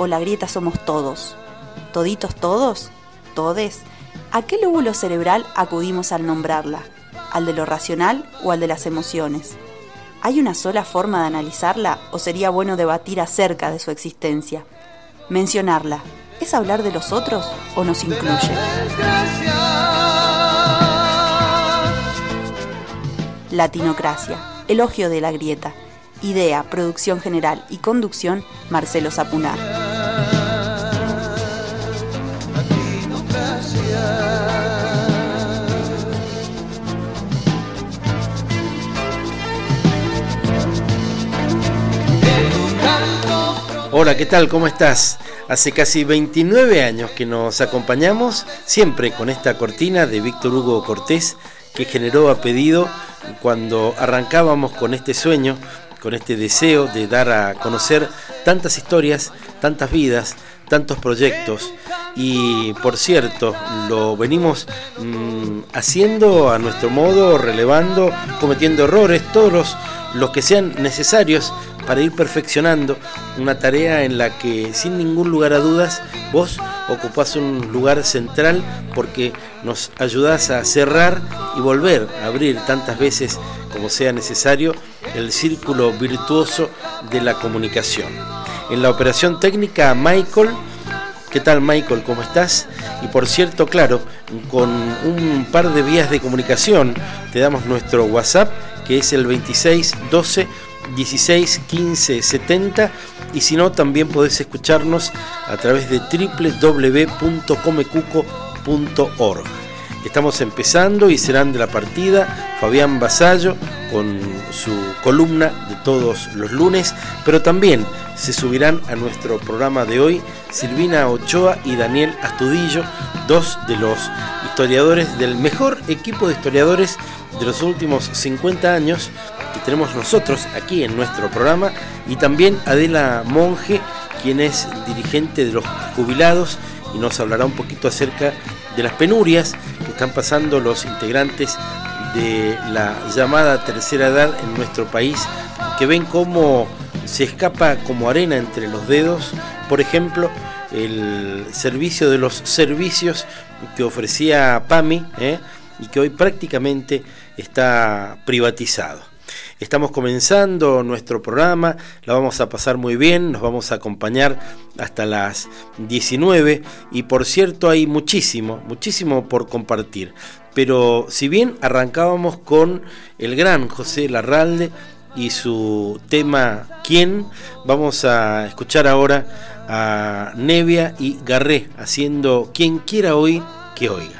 o la grieta somos todos? ¿Toditos todos? ¿Todes? ¿A qué lóbulo cerebral acudimos al nombrarla? ¿Al de lo racional o al de las emociones? ¿Hay una sola forma de analizarla o sería bueno debatir acerca de su existencia? Mencionarla, ¿es hablar de los otros o nos incluye? Latinocracia, elogio de la grieta. Idea, producción general y conducción, Marcelo Zapunar. ¿Qué tal? ¿Cómo estás? Hace casi 29 años que nos acompañamos, siempre con esta cortina de Víctor Hugo Cortés, que generó a pedido cuando arrancábamos con este sueño, con este deseo de dar a conocer tantas historias, tantas vidas, tantos proyectos. Y por cierto, lo venimos mm, haciendo a nuestro modo, relevando, cometiendo errores, todos los que sean necesarios para ir perfeccionando una tarea en la que sin ningún lugar a dudas vos ocupás un lugar central porque nos ayudás a cerrar y volver a abrir tantas veces como sea necesario el círculo virtuoso de la comunicación. En la operación técnica Michael, ¿qué tal Michael? ¿Cómo estás? Y por cierto, claro, con un par de vías de comunicación te damos nuestro WhatsApp que es el 2612 16 15 70 y si no también podés escucharnos a través de www.comecuco.org. Estamos empezando y serán de la partida Fabián Basallo con su columna de todos los lunes, pero también se subirán a nuestro programa de hoy Silvina Ochoa y Daniel Astudillo, dos de los historiadores del mejor equipo de historiadores de los últimos 50 años que tenemos nosotros aquí en nuestro programa y también Adela Monge, quien es dirigente de los jubilados y nos hablará un poquito acerca de las penurias que están pasando los integrantes de la llamada tercera edad en nuestro país, que ven cómo se escapa como arena entre los dedos, por ejemplo, el servicio de los servicios que ofrecía PAMI ¿eh? y que hoy prácticamente está privatizado. Estamos comenzando nuestro programa, la vamos a pasar muy bien, nos vamos a acompañar hasta las 19 y por cierto hay muchísimo, muchísimo por compartir. Pero si bien arrancábamos con el gran José Larralde y su tema ¿Quién? Vamos a escuchar ahora a Nevia y Garré haciendo Quien quiera oír, que oiga.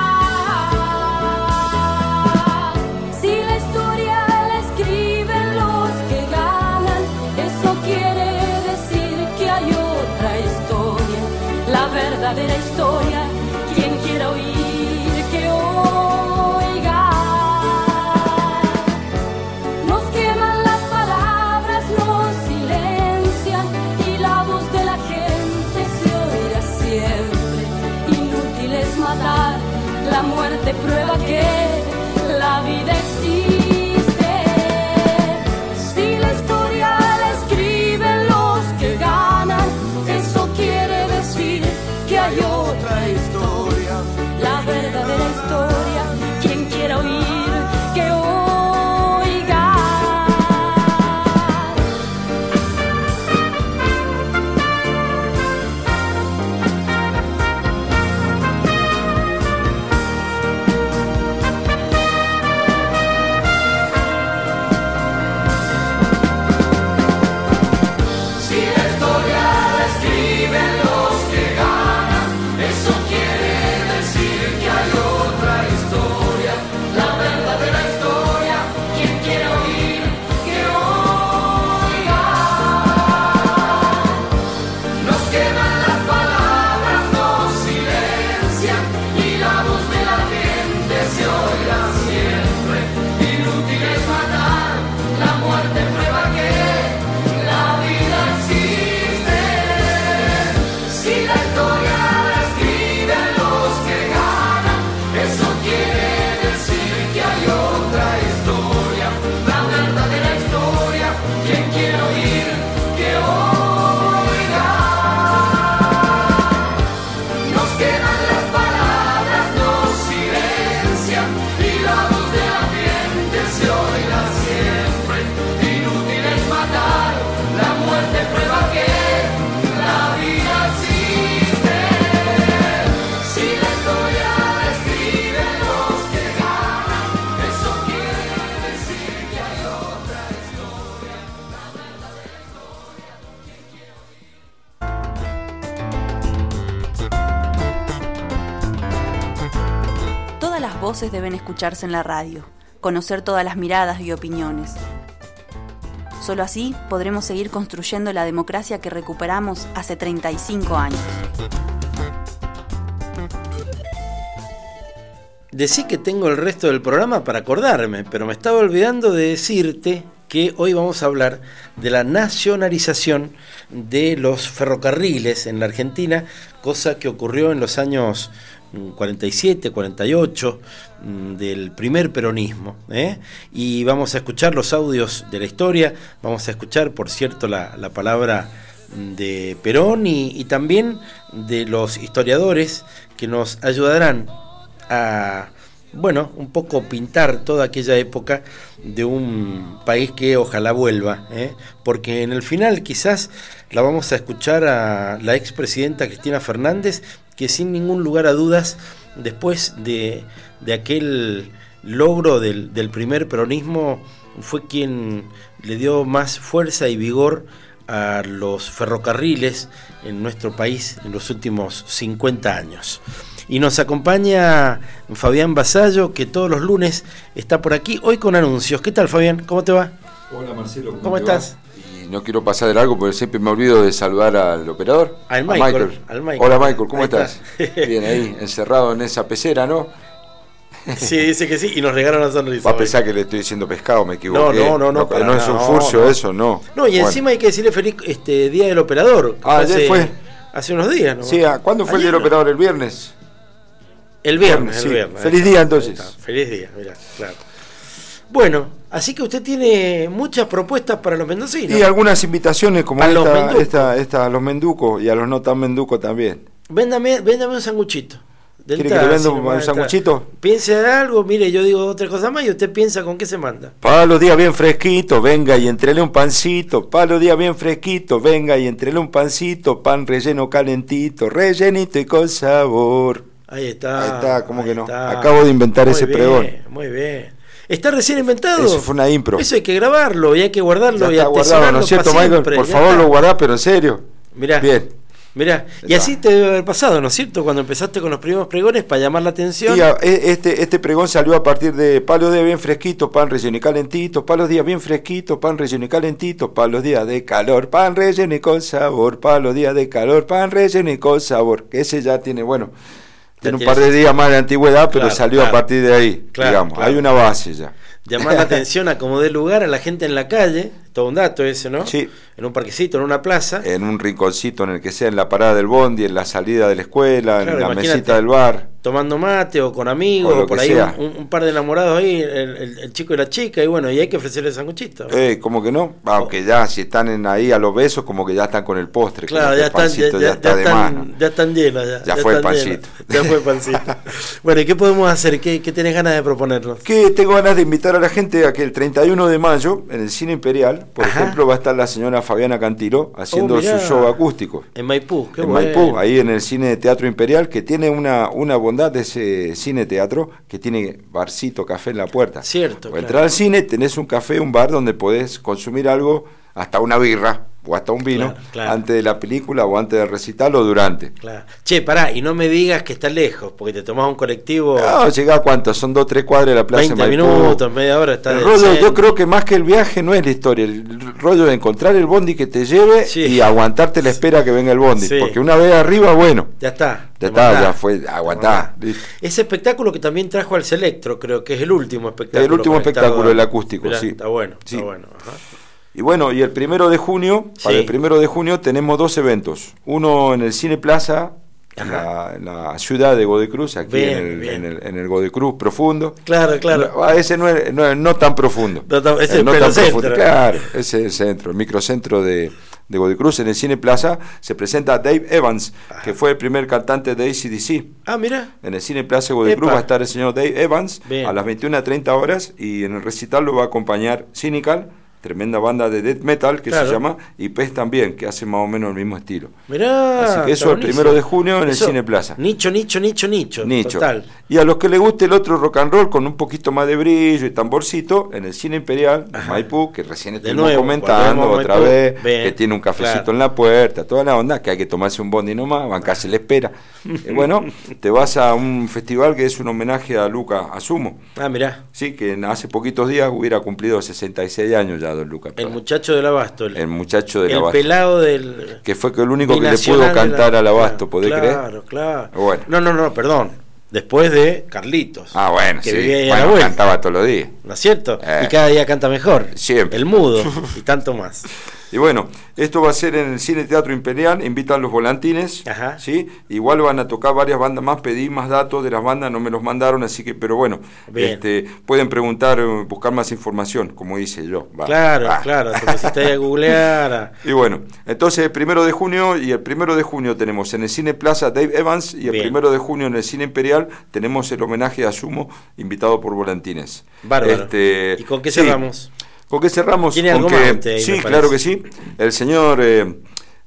verdadera historia, quien quiera oír que oiga. Nos queman las palabras, nos silencian y la voz de la gente se oirá siempre. Inútil es matar, la muerte prueba que deben escucharse en la radio, conocer todas las miradas y opiniones. Solo así podremos seguir construyendo la democracia que recuperamos hace 35 años. Decí que tengo el resto del programa para acordarme, pero me estaba olvidando de decirte que hoy vamos a hablar de la nacionalización de los ferrocarriles en la Argentina, cosa que ocurrió en los años 47, 48 mm, del primer peronismo. ¿eh? Y vamos a escuchar los audios de la historia, vamos a escuchar, por cierto, la, palabra de Perón y también de los historiadores que nos ayudarán a bueno, un poco pintar toda aquella época de un país que ojalá vuelva, ¿eh? porque en el final quizás la vamos a escuchar a la expresidenta Cristina Fernández, que sin ningún lugar a dudas, después de, aquel logro del, del primer peronismo, fue quien le dio más fuerza y vigor a los ferrocarriles en nuestro país en los últimos 50 años. Y nos acompaña Fabián Basallo, que todos los lunes está por aquí, hoy con anuncios. ¿Qué tal, Fabián? ¿Cómo te va? Hola, Marcelo. ¿Cómo, estás? Y no quiero pasar de largo porque siempre me olvido de saludar al operador. Al Michael. Michael. Hola, Michael, ¿cómo estás? Bien, ahí, encerrado en esa pecera, ¿no? Sí, dice que sí, y nos regalan la sonrisa. Va a pensar que le estoy diciendo pescado, me equivoqué. No, no, no. No, no, es un furcio eso, no. No, y encima hay que decirle feliz este, Día del Operador. Ah, ayer fue. Hace unos días, ¿no? Sí, ¿cuándo fue el Día del Operador? ¿El viernes? El viernes, el viernes. Feliz día entonces. Feliz día, mira, claro. Bueno, así que usted tiene muchas propuestas para los mendocinos. Y algunas invitaciones como esta, esta, a los menducos y a los no tan menducos también. Véndame, véndame un sanguchito. ¿Quiere que le venda un sanguchito? Piense de algo, mire, yo digo otra cosa más y usted piensa con qué se manda. Para los días bien fresquito, venga y entrele un pancito. Para los días bien fresquito, venga y entrele un pancito. Pan relleno calentito, rellenito y con sabor. Ahí está. Ahí está, ¿cómo que no? Acabo de inventar ese pregón. Muy bien. ¿Está recién inventado? Eso fue una impro. Eso hay que grabarlo y hay que guardarlo y está guardado, ¿no es cierto, Michael? Por favor, lo guardás, pero en serio. Mirá. Bien. Mirá, y así te debe haber pasado, ¿no es cierto? Cuando empezaste con los primeros pregones para llamar la atención. Y e, este, este pregón salió a partir de palos de bien fresquito, pan relleno y calentito, palos días bien fresquito, pan relleno y calentito, palos días de calor, pan relleno y con sabor, palos días de calor, pan relleno y con sabor. Que ese ya tiene, bueno, tiene un par de días más de antigüedad, pero salió a partir de ahí, digamos. Hay una base ya. Llamar la atención a como dé lugar a la gente en la calle, todo un dato ese, ¿no? Sí. En un parquecito, en una plaza. En un rinconcito en el que sea, en la parada del bondi, en la salida de la escuela, en la mesita del bar. Tomando mate o con amigos, o, por ahí un, par de enamorados ahí, el, chico y la chica, y bueno, y hay que ofrecerle sanguchito. Eh, ¿cómo que no? Aunque ya, si están en ahí a los besos, como que ya están con el postre. Claro, ya, están, ya, ya, está de están, ya están llenos. Ya, ya, fue el pancito. Ya fue el pancito. bueno, ¿y qué podemos hacer? ¿Qué, ¿Qué tenés ganas de proponernos? Que tengo ganas de invitar a la gente a que el 31 de mayo, en el Cine Imperial, por ejemplo, va a estar la señora Fabiana Cantilo haciendo oh, su show acústico. En Maipú, qué En Maipú, ahí en el Cine Teatro Imperial, que tiene una, una bondad de ese cine teatro, que tiene barcito, café en la puerta. Cierto. Entrar al cine, tenés un café, un bar donde podés consumir algo, hasta una birra o hasta un vino antes de la película o antes del recital o durante. Claro. Che, pará, y no me digas que está lejos, porque te tomás un colectivo. No, llega a cuánto, son dos, tres cuadras de la plaza 20 minutos, media hora está el rollo, Yo creo que más que el viaje no es la historia, el rollo de encontrar el bondi que te lleve y aguantarte la espera que venga el bondi, porque una vez arriba, bueno. Ya está. Ya está, ya fue, aguantá. Ese espectáculo que también trajo al Selectro, creo que es el último espectáculo. El último espectáculo, el acústico, sí. Está bueno, está bueno. Ajá. Y bueno, y el primero de junio, para el primero de junio tenemos dos eventos. Uno en el Cine Plaza, en la, ciudad de Godecruz, aquí en, el, en, el, en, el, Godecruz profundo. Claro, claro. Ah, ese no es no, tan profundo. No, ese es el centro. Claro, ese es el centro, el microcentro de, de Godecruz. En el Cine Plaza se presenta Dave Evans, que fue el primer cantante de ACDC. Ah, mira. En el Cine Plaza Godecruz va a estar el señor Dave Evans a las 21.30 horas y en el recital lo va a acompañar Cynical tremenda banda de death metal que Claro. se llama, y Pez también, que hace más o menos el mismo estilo. Mirá. Así que eso el primero de junio en el Cine Plaza. Nicho, nicho, nicho, nicho. Nicho. Total. Y a los que les guste el otro rock and roll con un poquito más de brillo y tamborcito, en el Cine Imperial de. Maipú, que recién estuvimos nuevo, comentando otra Maipú. vez, Bien. que tiene un cafecito Claro. en la puerta, toda la onda, que hay que tomarse un bondi nomás, bancarse la espera. Eh, bueno, te vas a un festival que es un homenaje a Luca Asumo. Ah, mirá. Sí, que hace poquitos días hubiera cumplido 66 años ya, don Luca. El muchacho del abasto. El, El muchacho de la el Abasto. pelado del. Que fue el único que le pudo la- cantar al abasto, Claro, ¿podés creer? Claro, claro. Bueno. No, no, no, perdón. Después de Carlitos. Ah, bueno, que sí. vivía ahí a la Bueno, vuelta. cantaba todos los días. ¿No es cierto? Eh. Y cada día canta mejor. Siempre. El mudo y tanto más. Y bueno, esto va a ser en el Cine Teatro Imperial, invitan los volantines, Ajá. ¿sí? Igual van a tocar varias bandas más, pedí más datos de las bandas, no me los mandaron, así que, pero bueno, Bien. este, pueden preguntar, eh, buscar más información, como hice yo. va. Claro, Va. claro. Te pusiste a googlear. Y bueno, entonces el primero de junio y el primero de junio tenemos en el Cine Plaza Dave Evans y el Bien. primero de junio en el Cine Imperial tenemos el homenaje a Sumo invitado por Volantines. Bárbaro. Este, ¿Y con qué cerramos? ¿Con qué cerramos? ¿Tiene algo más usted sí, claro que sí. El señor eh,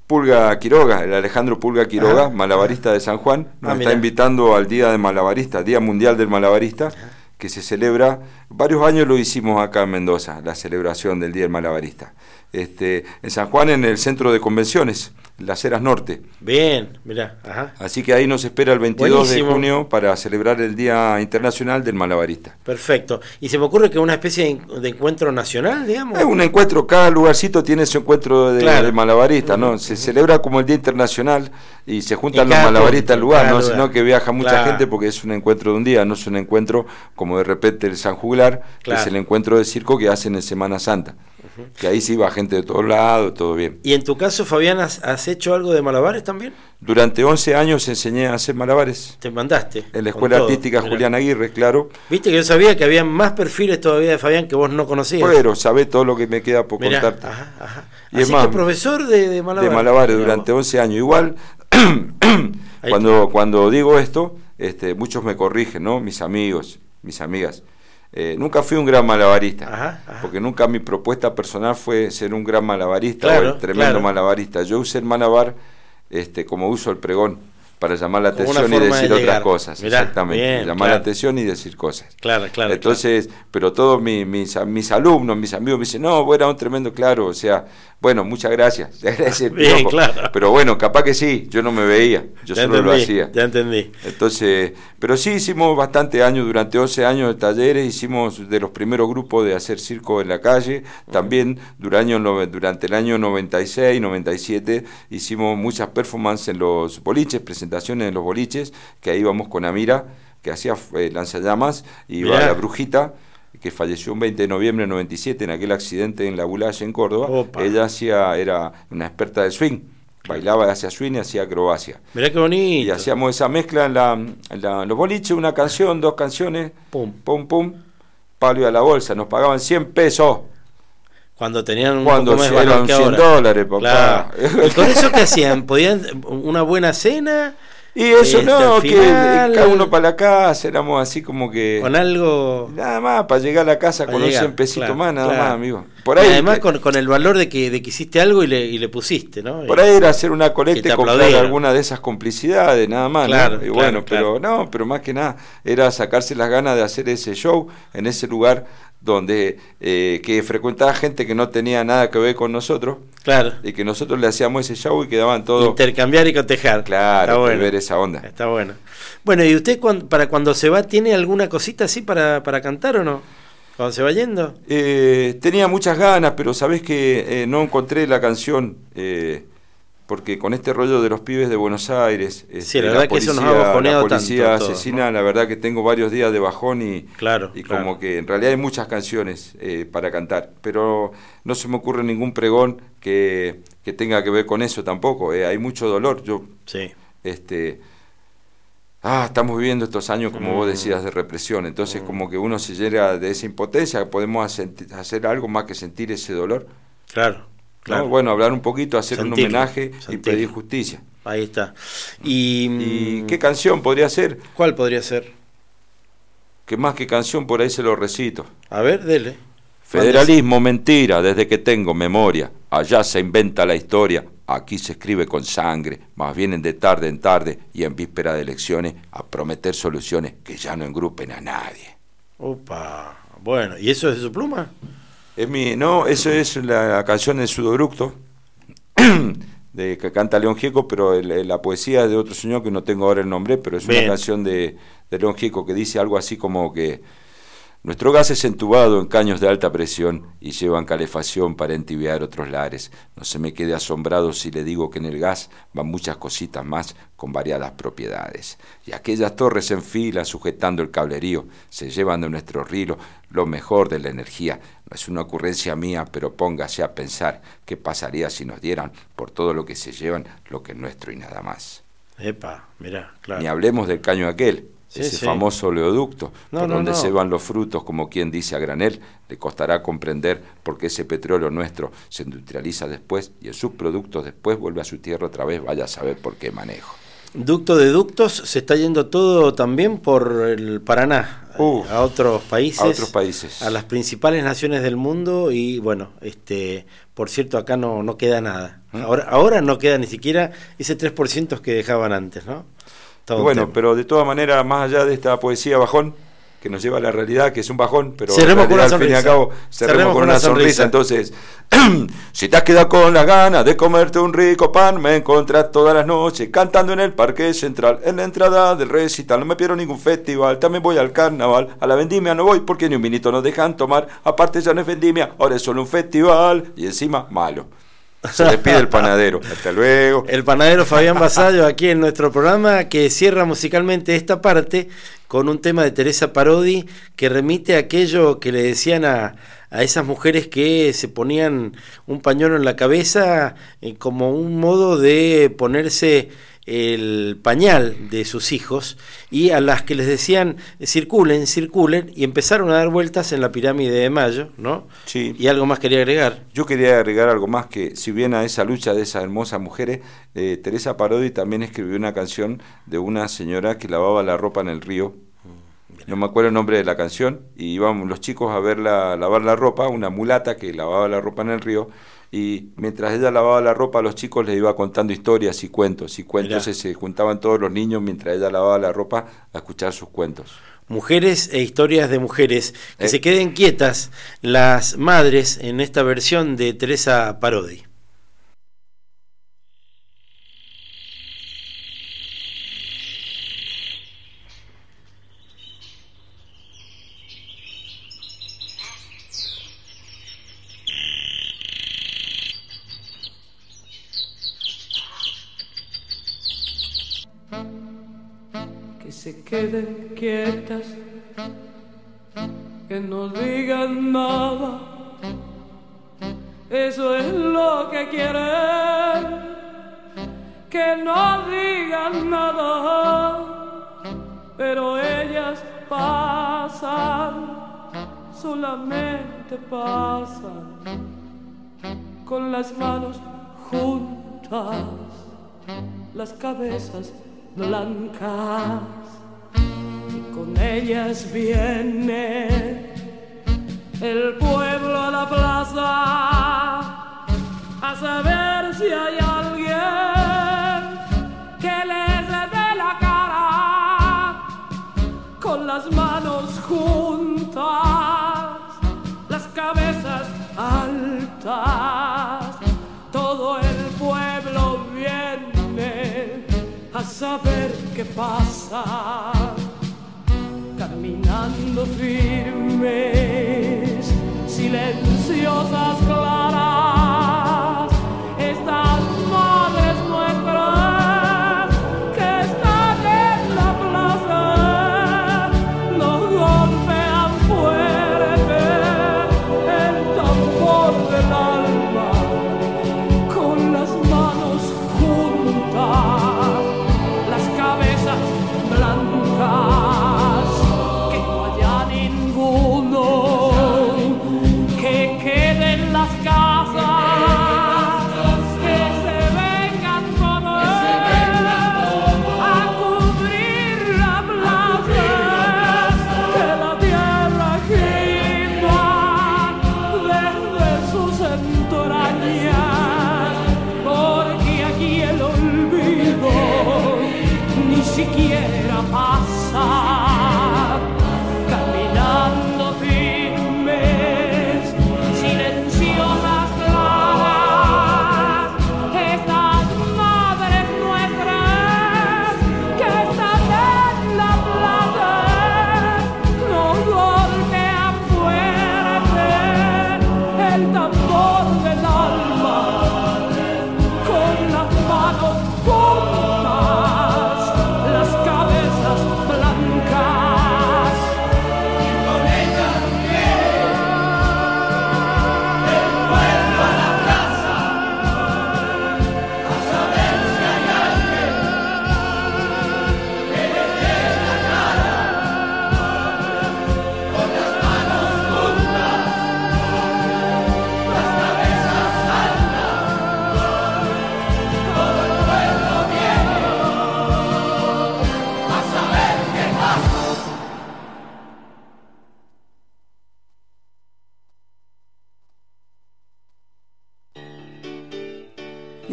Pulga Quiroga, el Alejandro Pulga Quiroga, Ajá. malabarista de San Juan, nos Ah, está mira. invitando al Día de Malabarista, Día Mundial del Malabarista, que se celebra, varios años lo hicimos acá en Mendoza, la celebración del Día del Malabarista. Este, en San Juan, en el centro de convenciones, Las Heras Norte. Bien, mirá. Ajá. Así que ahí nos espera el 22 Buenísimo. de junio para celebrar el Día Internacional del Malabarista. Perfecto. Y se me ocurre que una especie de, encuentro nacional, digamos. Es un encuentro, cada lugarcito tiene su encuentro de, Claro. de malabaristas, ¿no? Se celebra como el Día Internacional y se juntan los malabaristas al lugar, cada ¿no? lugar. Sino que viaja mucha Claro. gente porque es un encuentro de un día, no es un encuentro como de repente el San Juglar, que es el encuentro de circo que hacen en Semana Santa. Que ahí sí va gente de todos lados, todo bien. Y en tu caso, Fabián, ¿has, has hecho algo de malabares también? Durante 11 años enseñé a hacer malabares. Te mandaste. En la Escuela todo, Artística. Julián Aguirre, claro. Viste que yo sabía que había más perfiles todavía de Fabián que vos no conocías. Pero sabés todo lo que me queda por Mirá, contarte. ajá, ajá. Y es Así más, que profesor de, de malabares. de malabares durante vos. 11 años. Igual, cuando, cuando digo esto, este, muchos me corrigen, ¿no? Mis amigos, mis amigas. Eh, nunca fui un gran malabarista, Ajá, ajá. porque nunca mi propuesta personal fue ser un gran malabarista Claro, o el tremendo claro. malabarista. Yo usé el malabar este, como uso el pregón, para llamar la atención y de decir otras cosas. Mirá, exactamente, bien, llamar claro. la atención y decir cosas. Claro, claro. Entonces, pero todos mi- mis, mis alumnos, mis amigos me dicen, no, eras un tremendo claro, o sea, bueno, muchas gracias. Bien, claro. Pero bueno, capaz que sí, yo no me veía, yo Ya solo lo hacía. Ya entendí. Entonces, pero sí hicimos bastante años, durante 11 años de talleres, hicimos de los primeros grupos de hacer circo en la calle, también durante, durante el año 96, 97 hicimos muchas performances en los boliches, presentaciones en los boliches, que ahí íbamos con Amira, que hacía eh, lanzallamas, y iba Mirá. la brujita, que falleció un 20 de noviembre del 97 en aquel accidente en la Bulaye en Córdoba, Opa. ella hacía, era una experta de swing, bailaba, hacía swing y hacía acrobacia. Mirá qué bonito. Y hacíamos esa mezcla en, la, en la- en los boliches, una canción, dos canciones, Pum. pum, pum, palo y a la bolsa. Nos pagaban 100 pesos. Cuando tenían un Cuando poco más eran valor que 100 ahora. dólares, papá. Claro. ¿Y con eso qué hacían? ¿Podían una buena cena? Y eso Este, no, que cada uno para la casa, éramos así como que... Con algo... Nada más, para llegar a la casa con un llegar, 100 pesitos claro, más, nada claro. más, amigo. Por ahí, y además con, con el valor de que, de que hiciste algo y le, y le pusiste, ¿no? Por ahí era hacer una colecta y comprar alguna de esas complicidades, nada más. ¿no? Claro, Y claro, bueno, claro. pero no, pero más que nada era sacarse las ganas de hacer ese show en ese lugar donde eh, que frecuentaba gente que no tenía nada que ver con nosotros Claro. y que nosotros le hacíamos ese show y quedaban todos Intercambiar y cotejar. claro, Está bueno. ver esa onda. Está bueno. Bueno, ¿y usted para cuando se va tiene alguna cosita así para, para cantar o no? Cuando se va yendo. Eh, tenía muchas ganas, pero sabes que eh, no encontré la canción eh, porque con este rollo de los pibes de Buenos Aires, este, la verdad que eso nos ha bajoneado la policía tanto asesina, la verdad que tengo varios días de bajón y, Claro. y claro. como que en realidad hay muchas canciones eh, para cantar, pero no se me ocurre ningún pregón que, que tenga que ver con eso tampoco. eh, hay mucho dolor. Yo, Sí. este, ah, estamos viviendo estos años, como vos Mm. decías, de represión. Entonces, como que uno se llega de esa impotencia, podemos hacer algo más que sentir ese dolor. Claro. Bueno, hablar un poquito, hacer un homenaje y pedir justicia. Ahí está. ¿Y, ¿Y qué canción podría ser? cuál podría ser? Que más que canción por ahí se lo recito. A ver, dele. Federalismo, mentira, desde que tengo memoria. Allá se inventa la historia, aquí se escribe con sangre, más vienen de tarde en tarde y en víspera de elecciones a prometer soluciones que ya no engrupen a nadie. Opa, bueno, ¿y eso es de su pluma? Es mi, no, eso es la, canción de Sudoructo, de que canta León Gieco, pero la poesía es de otro señor que no tengo ahora el nombre, pero es una canción de, de León Gieco que dice algo así como que nuestro gas es entubado en caños de alta presión y llevan calefacción para entibiar otros lares. No se me quede asombrado si le digo que en el gas van muchas cositas más con variadas propiedades. Y aquellas torres en fila sujetando el cablerío se llevan de nuestro rilo lo mejor de la energía. No es una ocurrencia mía, pero póngase a pensar qué pasaría si nos dieran por todo lo que se llevan lo que es nuestro y nada más. Epa, mira, claro. Ni hablemos del caño aquel, ese famoso oleoducto, por donde se van los frutos, como quien dice a granel, le costará comprender por qué ese petróleo nuestro se industrializa después y el subproducto después vuelve a su tierra otra vez, vaya a saber por qué manejo. Ducto de ductos, se está yendo todo también por el Paraná, a otros países. A otros países. A las principales naciones del mundo y bueno, este, por cierto, acá no, no queda nada. ¿Mm? Ahora, ahora no queda ni siquiera ese 3% que dejaban antes, ¿no? Bueno, pero de todas maneras, más allá de esta poesía bajón, que nos lleva a la realidad, que es un bajón, pero cerremos con una al fin y al cabo cerremos, con, una, sonrisa. Entonces, si te has quedado con las ganas de comerte un rico pan, me encontrás todas las noches cantando en el Parque Central, en la entrada del recital. No me pierdo ningún festival, también voy al carnaval. A la vendimia no voy porque ni un vinito nos dejan tomar. Aparte, ya no es vendimia, ahora es solo un festival y encima malo. Se despide el panadero. Hasta luego. El panadero Fabián Basallo aquí en nuestro programa que cierra musicalmente esta parte con un tema de Teresa Parodi que remite a aquello que le decían a, a esas mujeres que se ponían un pañuelo en la cabeza eh, como un modo de ponerse el pañal de sus hijos y a las que les decían circulen, circulen y empezaron a dar vueltas en la pirámide de Mayo, ¿no? Sí. Y algo más quería agregar. Yo quería agregar algo más que si bien a esa lucha de esas hermosas mujeres, eh, Teresa Parodi también escribió una canción de una señora que lavaba la ropa en el río. No me acuerdo el nombre de la canción y íbamos los chicos a verla lavar la ropa, una mulata que lavaba la ropa en el río y mientras ella lavaba la ropa a los chicos les iba contando historias y cuentos y cuentos se juntaban todos los niños mientras ella lavaba la ropa a escuchar sus cuentos. Mujeres e historias de mujeres, que eh. se queden quietas las madres en esta versión de Teresa Parodi. se queden quietas, que no digan nada. Eso es lo que quieren, que no digan nada, pero ellas pasan, solamente pasan, con las manos juntas, las cabezas blancas con ellas viene el pueblo a la plaza a saber si hay alguien que les dé la cara con las manos juntas, las cabezas altas, todo el pueblo viene a saber qué pasa caminando firmes, silenciosas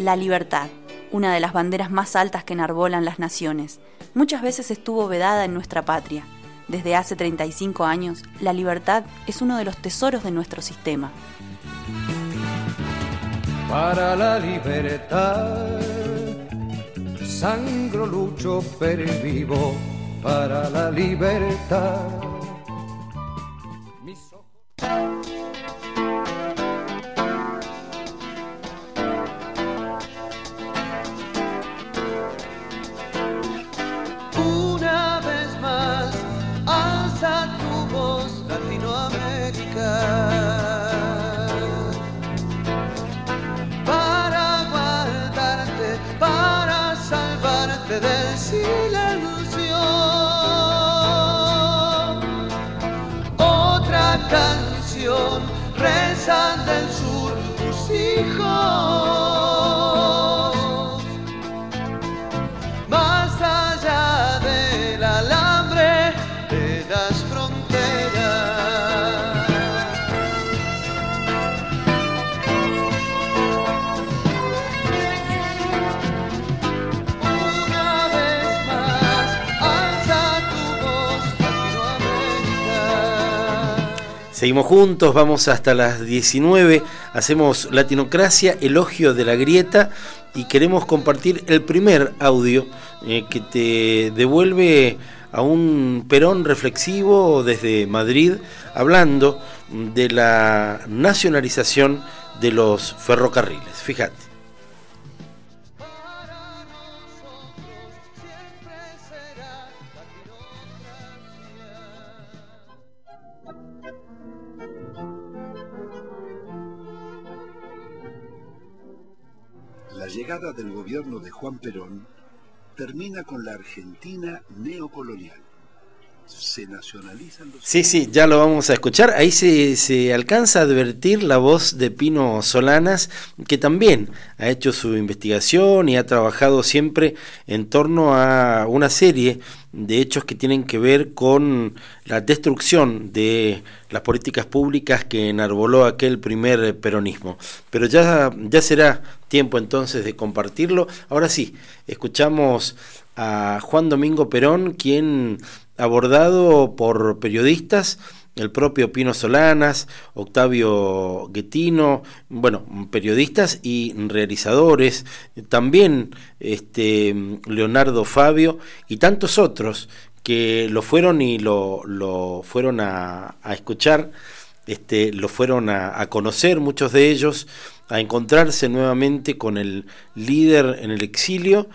La libertad, una de las banderas más altas que enarbolan las naciones, muchas veces estuvo vedada en nuestra patria. Desde hace 35 años, la libertad es uno de los tesoros de nuestro sistema. Para la libertad, sangro, lucho, vivo para la libertad. Seguimos juntos, vamos hasta las 19, hacemos Latinocracia, elogio de la grieta y queremos compartir el primer audio eh, que te devuelve a un perón reflexivo desde Madrid hablando de la nacionalización de los ferrocarriles. Fíjate. Llegada del gobierno de Juan Perón termina con la Argentina neocolonial. Se nacionalizan. Sí, sí, ya lo vamos a escuchar. Ahí se, se, alcanza a advertir la voz de Pino Solanas, que también ha hecho su investigación y ha trabajado siempre en torno a una serie de hechos que tienen que ver con la destrucción de las políticas públicas que enarboló aquel primer peronismo. Pero ya, ya será tiempo entonces de compartirlo. Ahora sí, escuchamos a Juan Domingo Perón, quien abordado por periodistas, el propio Pino Solanas, Octavio Guetino, bueno, periodistas y realizadores, también este, Leonardo Fabio y tantos otros que lo fueron y lo, fueron a, escuchar, este, lo fueron a, a, conocer, muchos de ellos, a encontrarse nuevamente con el líder en el exilio,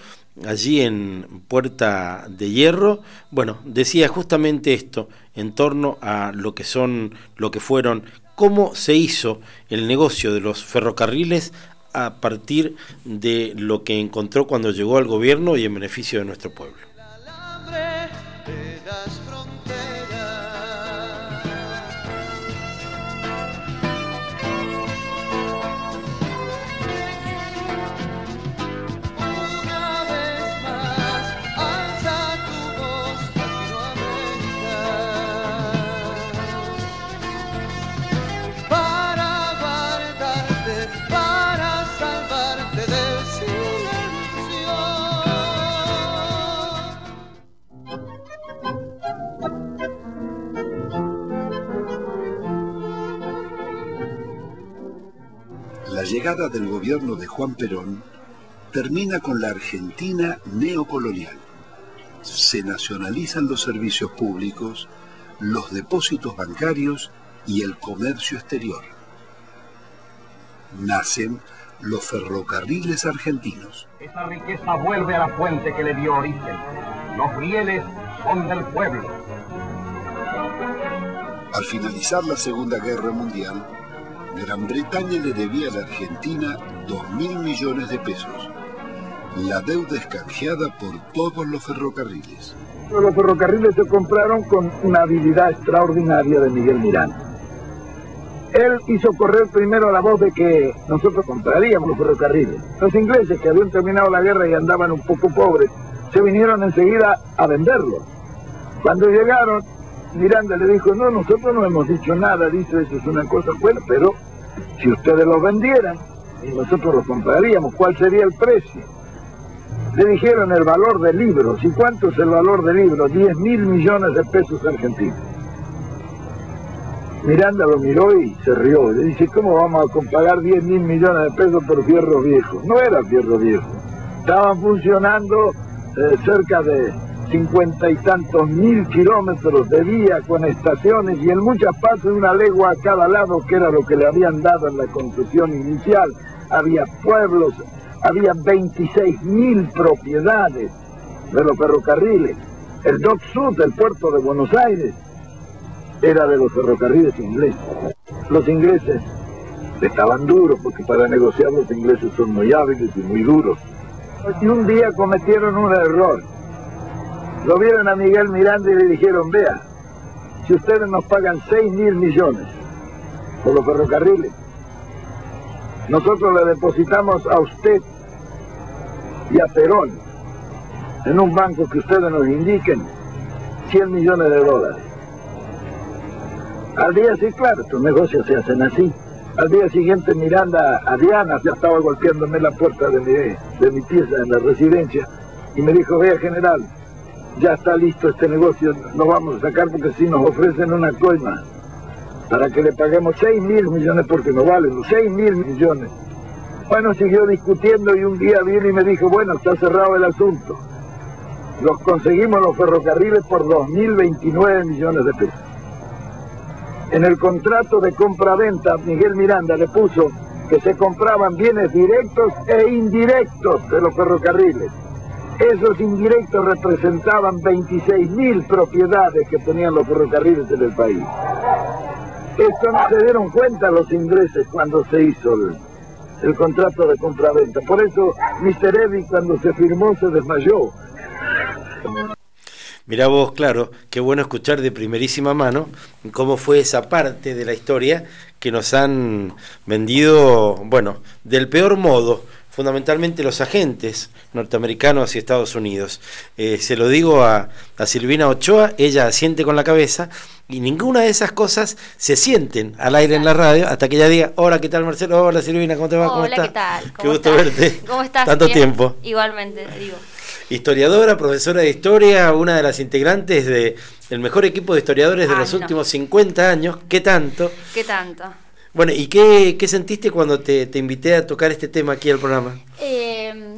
allí en Puerta de Hierro, bueno, decía justamente esto en torno a lo que son, lo que fueron, cómo se hizo el negocio de los ferrocarriles a partir de lo que encontró cuando llegó al gobierno y en beneficio de nuestro pueblo. Llegada del gobierno de Juan Perón termina con la Argentina neocolonial. Se nacionalizan los servicios públicos, los depósitos bancarios y el comercio exterior. Nacen los ferrocarriles argentinos. Esa riqueza vuelve a la fuente que le dio origen. Los rieles son del pueblo. Al finalizar la Segunda Guerra Mundial, Gran Bretaña le debía a la Argentina 2.000 millones de pesos. La deuda es canjeada por todos los ferrocarriles. Los ferrocarriles se compraron con una habilidad extraordinaria de Miguel Miranda. Él hizo correr primero la voz de que nosotros compraríamos los ferrocarriles. Los ingleses que habían terminado la guerra y andaban un poco pobres, se vinieron enseguida a venderlos. Cuando llegaron, Miranda le dijo, no, nosotros no hemos dicho nada, dice, eso es una cosa buena, pero si ustedes los vendieran nosotros los compraríamos, ¿cuál sería el precio? Le dijeron el valor de libros. ¿Y cuánto es el valor de libros? 10 mil millones de pesos argentinos. Miranda lo miró y se rió. Le dice, ¿cómo vamos a pagar 10 mil millones de pesos por fierro viejo? No era fierro viejo. Estaban funcionando eh, cerca de cincuenta y tantos mil kilómetros de vía con estaciones y en muchas partes una legua a cada lado, que era lo que le habían dado en la construcción inicial. Había pueblos, había 26 mil propiedades de los ferrocarriles. El Dock Sud, el puerto de Buenos Aires, era de los ferrocarriles ingleses. Los ingleses estaban duros, porque para negociar los ingleses son muy hábiles y muy duros. Y un día cometieron un error. Lo vieron a Miguel Miranda y le dijeron, vea, si ustedes nos pagan 6 mil millones por los ferrocarriles, nosotros le depositamos a usted y a Perón en un banco que ustedes nos indiquen 100 millones de dólares. Al día sí, claro, estos negocios se hacen así. Al día siguiente Miranda a Diana ya estaba golpeándome la puerta de mi, de mi pieza en la residencia y me dijo, vea general, ya está listo este negocio, lo vamos a sacar porque si nos ofrecen una coima para que le paguemos 6 mil millones porque no valen los 6 mil millones. Bueno, siguió discutiendo y un día vino y me dijo, bueno, está cerrado el asunto. Los conseguimos los ferrocarriles por 2.029 millones de pesos. En el contrato de compra-venta, Miguel Miranda le puso que se compraban bienes directos e indirectos de los ferrocarriles. Esos indirectos representaban 26 mil propiedades que tenían los ferrocarriles en el país. Esto no se dieron cuenta los ingleses cuando se hizo el, el contrato de compra-venta. Por eso Mr. Eddy cuando se firmó se desmayó. Mirá vos, claro, qué bueno escuchar de primerísima mano cómo fue esa parte de la historia que nos han vendido, bueno, del peor modo, fundamentalmente los agentes norteamericanos y Estados Unidos. Eh, se lo digo a, a Silvina Ochoa, ella asiente con la cabeza y ninguna de esas cosas se sienten al aire en la radio hasta que ella diga, hola, ¿qué tal Marcelo? Hola Silvina, ¿cómo te va? ¿Cómo Hola, estás? ¿qué tal? Qué ¿Cómo gusto estás? verte. ¿Cómo estás? Tanto Bien. tiempo. Igualmente, digo. Historiadora, profesora de historia, una de las integrantes de el mejor equipo de historiadores de Ah, los no. últimos 50 años. ¿Qué tanto? ¿Qué tanto? Bueno, ¿y qué, qué sentiste cuando te, te invité a tocar este tema aquí al programa? Eh,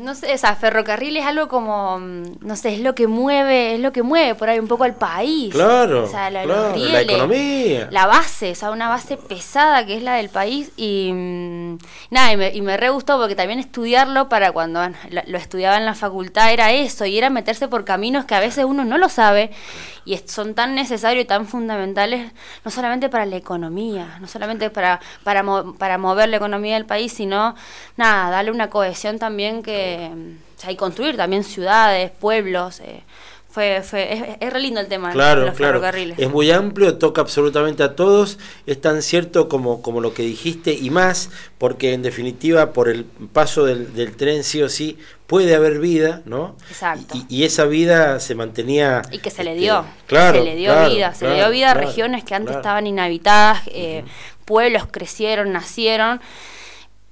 no sé, o sea, ferrocarril es algo como, mm, no sé, es lo que mueve, es lo que mueve por ahí un poco al país. Claro, O sea, claro, la rieles, economía. La base, o sea, una base pesada que es la del país y mm, nada, y me, y me re gustó porque también estudiarlo para cuando bueno, lo, estudiaba en la facultad era eso, y era meterse por caminos que a veces uno no lo sabe y son tan necesarios y tan fundamentales, no solamente para la economía, no solamente para, para, mo- para mover la economía del país, sino, nada, darle una cohesión también que, o sea, y construir también ciudades, pueblos. eh, fue, fue, es, es re lindo el tema de Claro, los claro. ferrocarriles. Es muy amplio, toca absolutamente a todos. Es tan cierto como, como lo que dijiste y más, porque en definitiva, por el paso del, del tren, sí o sí, puede haber vida, ¿no? Exacto. Y, y esa vida se mantenía. Y que se le este, dio, claro, se le dio claro, vida, se le dio vida a regiones que antes estaban inhabitadas, eh, pueblos crecieron, nacieron,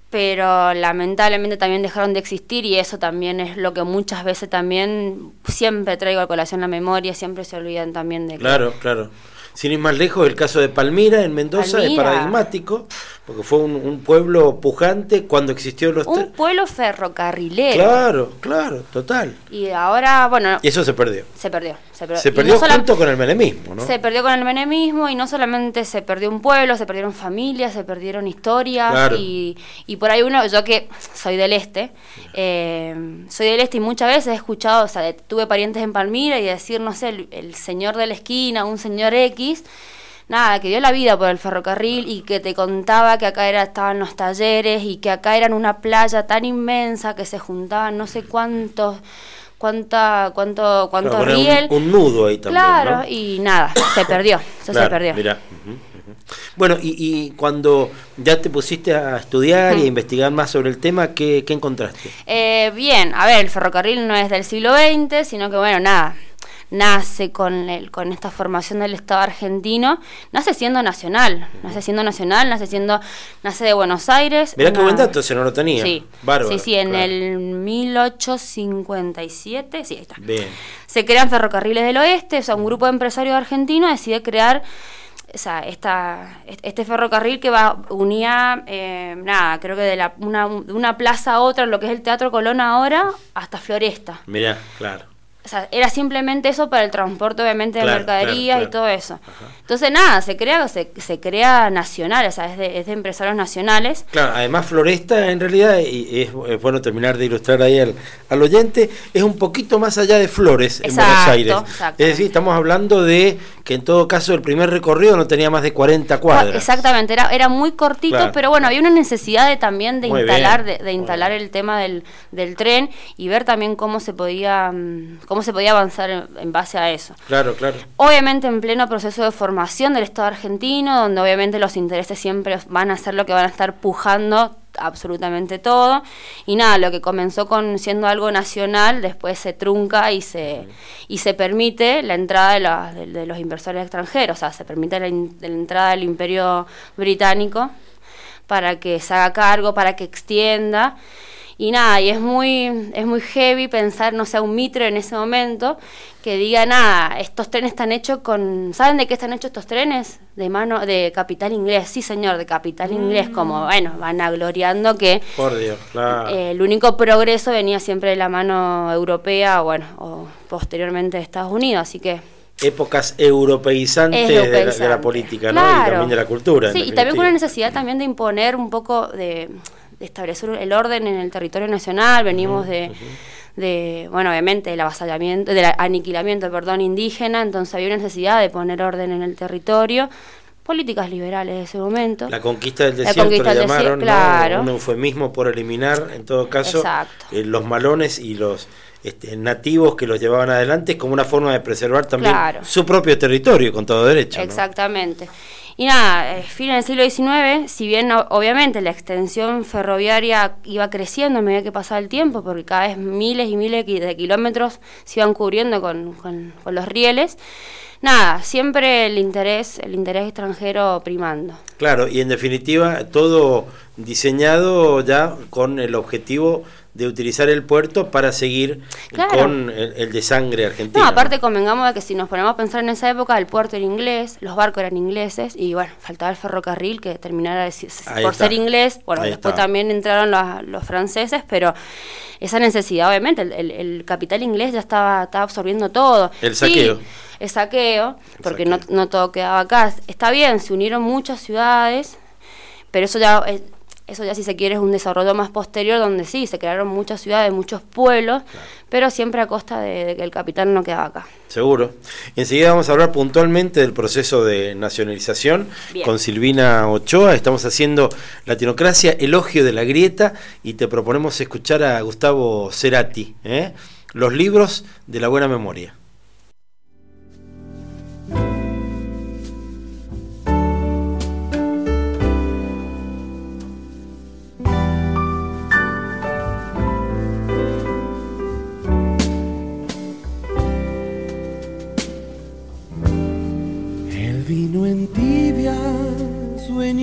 pero lamentablemente también dejaron de existir y eso también es lo que muchas veces también siempre traigo a colación la memoria, siempre se olvidan también de que Claro, claro. Sin ir más lejos, el caso de Palmira en Mendoza es paradigmático, porque fue un, un pueblo pujante cuando existió los... Un pueblo ferrocarrilero. Claro, claro, total. Y ahora, bueno, Y eso se perdió. se perdió. Se perdió, Se perdió no junto con el menemismo, ¿no? Se perdió con el menemismo y no solamente se perdió un pueblo, se perdieron familias, se perdieron historias Claro. y, y por ahí uno, yo que soy del este, eh, soy del este y muchas veces he escuchado, o sea, tuve parientes en Palmira y decir, no sé, el, el señor de la esquina, un señor X, nada, que dio la vida por el ferrocarril y que te contaba que acá era, estaban los talleres y que acá eran una playa tan inmensa que se juntaban no sé cuántos, cuánta, cuánto, cuánto Claro, riel. un, un nudo ahí también. Claro, ¿no? y nada, se perdió, eso se perdió. mirá. Bueno, y, y cuando ya te pusiste a estudiar y a investigar más sobre el tema, ¿qué, qué encontraste? Eh, bien, a ver, el ferrocarril no es del siglo XX, sino que bueno, nada, nace con, el, con esta formación del Estado argentino, nace siendo nacional, nace siendo nacional, nace siendo, nace de Buenos Aires. Mirá qué buen dato, ese no lo tenía. Sí, Bárbaro. sí, sí, en claro. el 1857, sí, ahí está. Bien. Se crean ferrocarriles del oeste, o sea, un grupo de empresarios argentinos decide crear o sea, esta, este ferrocarril que va unía, eh, nada, creo que de la, una, de una plaza a otra, lo que es el Teatro Colón ahora, hasta Floresta. Mirá, claro. O sea, era simplemente eso para el transporte, obviamente, de mercaderías claro, y todo eso. Entonces, nada, se crea, se, se crea nacional, o sea, es de, es de empresarios nacionales. Claro, además Floresta en realidad, y es, es bueno terminar de ilustrar ahí al, al oyente, es un poquito más allá de Flores en Exacto, Buenos Aires. Es decir, estamos hablando de que en todo caso el primer recorrido no tenía más de 40 cuadras. Exactamente, era, era muy cortito, pero bueno, había una necesidad de también de Muy instalar, bien, de, de instalar el tema del, del tren y ver también cómo se podía, mm, cómo se podía avanzar en, en base a eso. Claro, claro. Obviamente en pleno proceso de formación del Estado argentino, donde obviamente los intereses siempre van a ser lo que van a estar pujando absolutamente todo. Y nada, lo que comenzó con siendo algo nacional, después se trunca y se, y se permite la entrada de, la- de- de los inversores extranjeros, o sea, se permite la, in- la entrada del imperio británico para que se haga cargo, para que extienda. Y nada, y es muy, es muy heavy pensar, no sé, un mitre en ese momento que diga, nada, estos trenes están hechos con... ¿Saben de qué están hechos estos trenes? De mano, de capital inglés, sí señor, de capital inglés, como, bueno, van agloriando que Por Dios, claro. eh, el único progreso venía siempre de la mano europea, bueno, o posteriormente de Estados Unidos, así que... Épocas europeizantes de la- de, la, política, ¿no? Y Claro. también de la cultura. Sí, y también con una necesidad también de imponer un poco de establecer el orden en el territorio nacional. Venimos de, de, bueno, obviamente del avasallamiento, del aniquilamiento, perdón, indígena, entonces había una necesidad de poner orden en el territorio. Políticas liberales de ese momento. La conquista del La desierto conquista le del desierto, llamaron, ¿no? claro. un eufemismo por eliminar, en todo caso, eh, los malones y los este, nativos que los llevaban adelante como una forma de preservar también Claro. su propio territorio, con todo derecho. ¿no? Y nada, eh, fin del siglo XIX, si bien obviamente la extensión ferroviaria iba creciendo a medida que pasaba el tiempo, porque cada vez miles y miles de kilómetros se iban cubriendo con, con- con los rieles, nada, siempre el interés, el interés extranjero primando. Claro, y en definitiva, todo diseñado ya con el objetivo de utilizar el puerto para seguir Claro. con el, el de sangre argentino. No, aparte convengamos de que si nos ponemos a pensar en esa época, el puerto era inglés, los barcos eran ingleses y bueno, faltaba el ferrocarril que terminara de, por está. ser inglés. Bueno, Ahí después está. también entraron los, los franceses, pero esa necesidad, obviamente, el, el- el capital inglés ya estaba, estaba absorbiendo todo. El Sí, saqueo. el saqueo, porque No, no todo quedaba acá. Está bien, se unieron muchas ciudades, pero eso ya... eh, eso ya si se quiere es un desarrollo más posterior donde sí, se crearon muchas ciudades, muchos pueblos, pero siempre a costa de, de que el capital no quedaba acá. Seguro. Enseguida vamos a hablar puntualmente del proceso de nacionalización Bien. con Silvina Ochoa. Estamos haciendo Latinocracia, elogio de la grieta, y te proponemos escuchar a Gustavo Cerati, ¿eh? los libros de la buena memoria.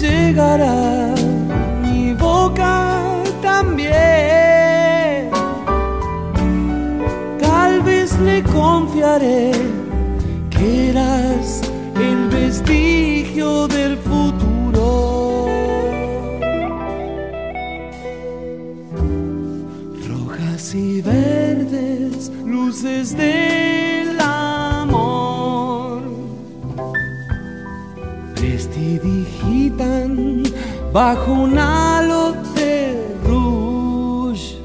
llegará mi boca también. Tal vez le confiaré que eras el vestigio del futuro. Rojas y verdes, luces de bajo un halo de rouge.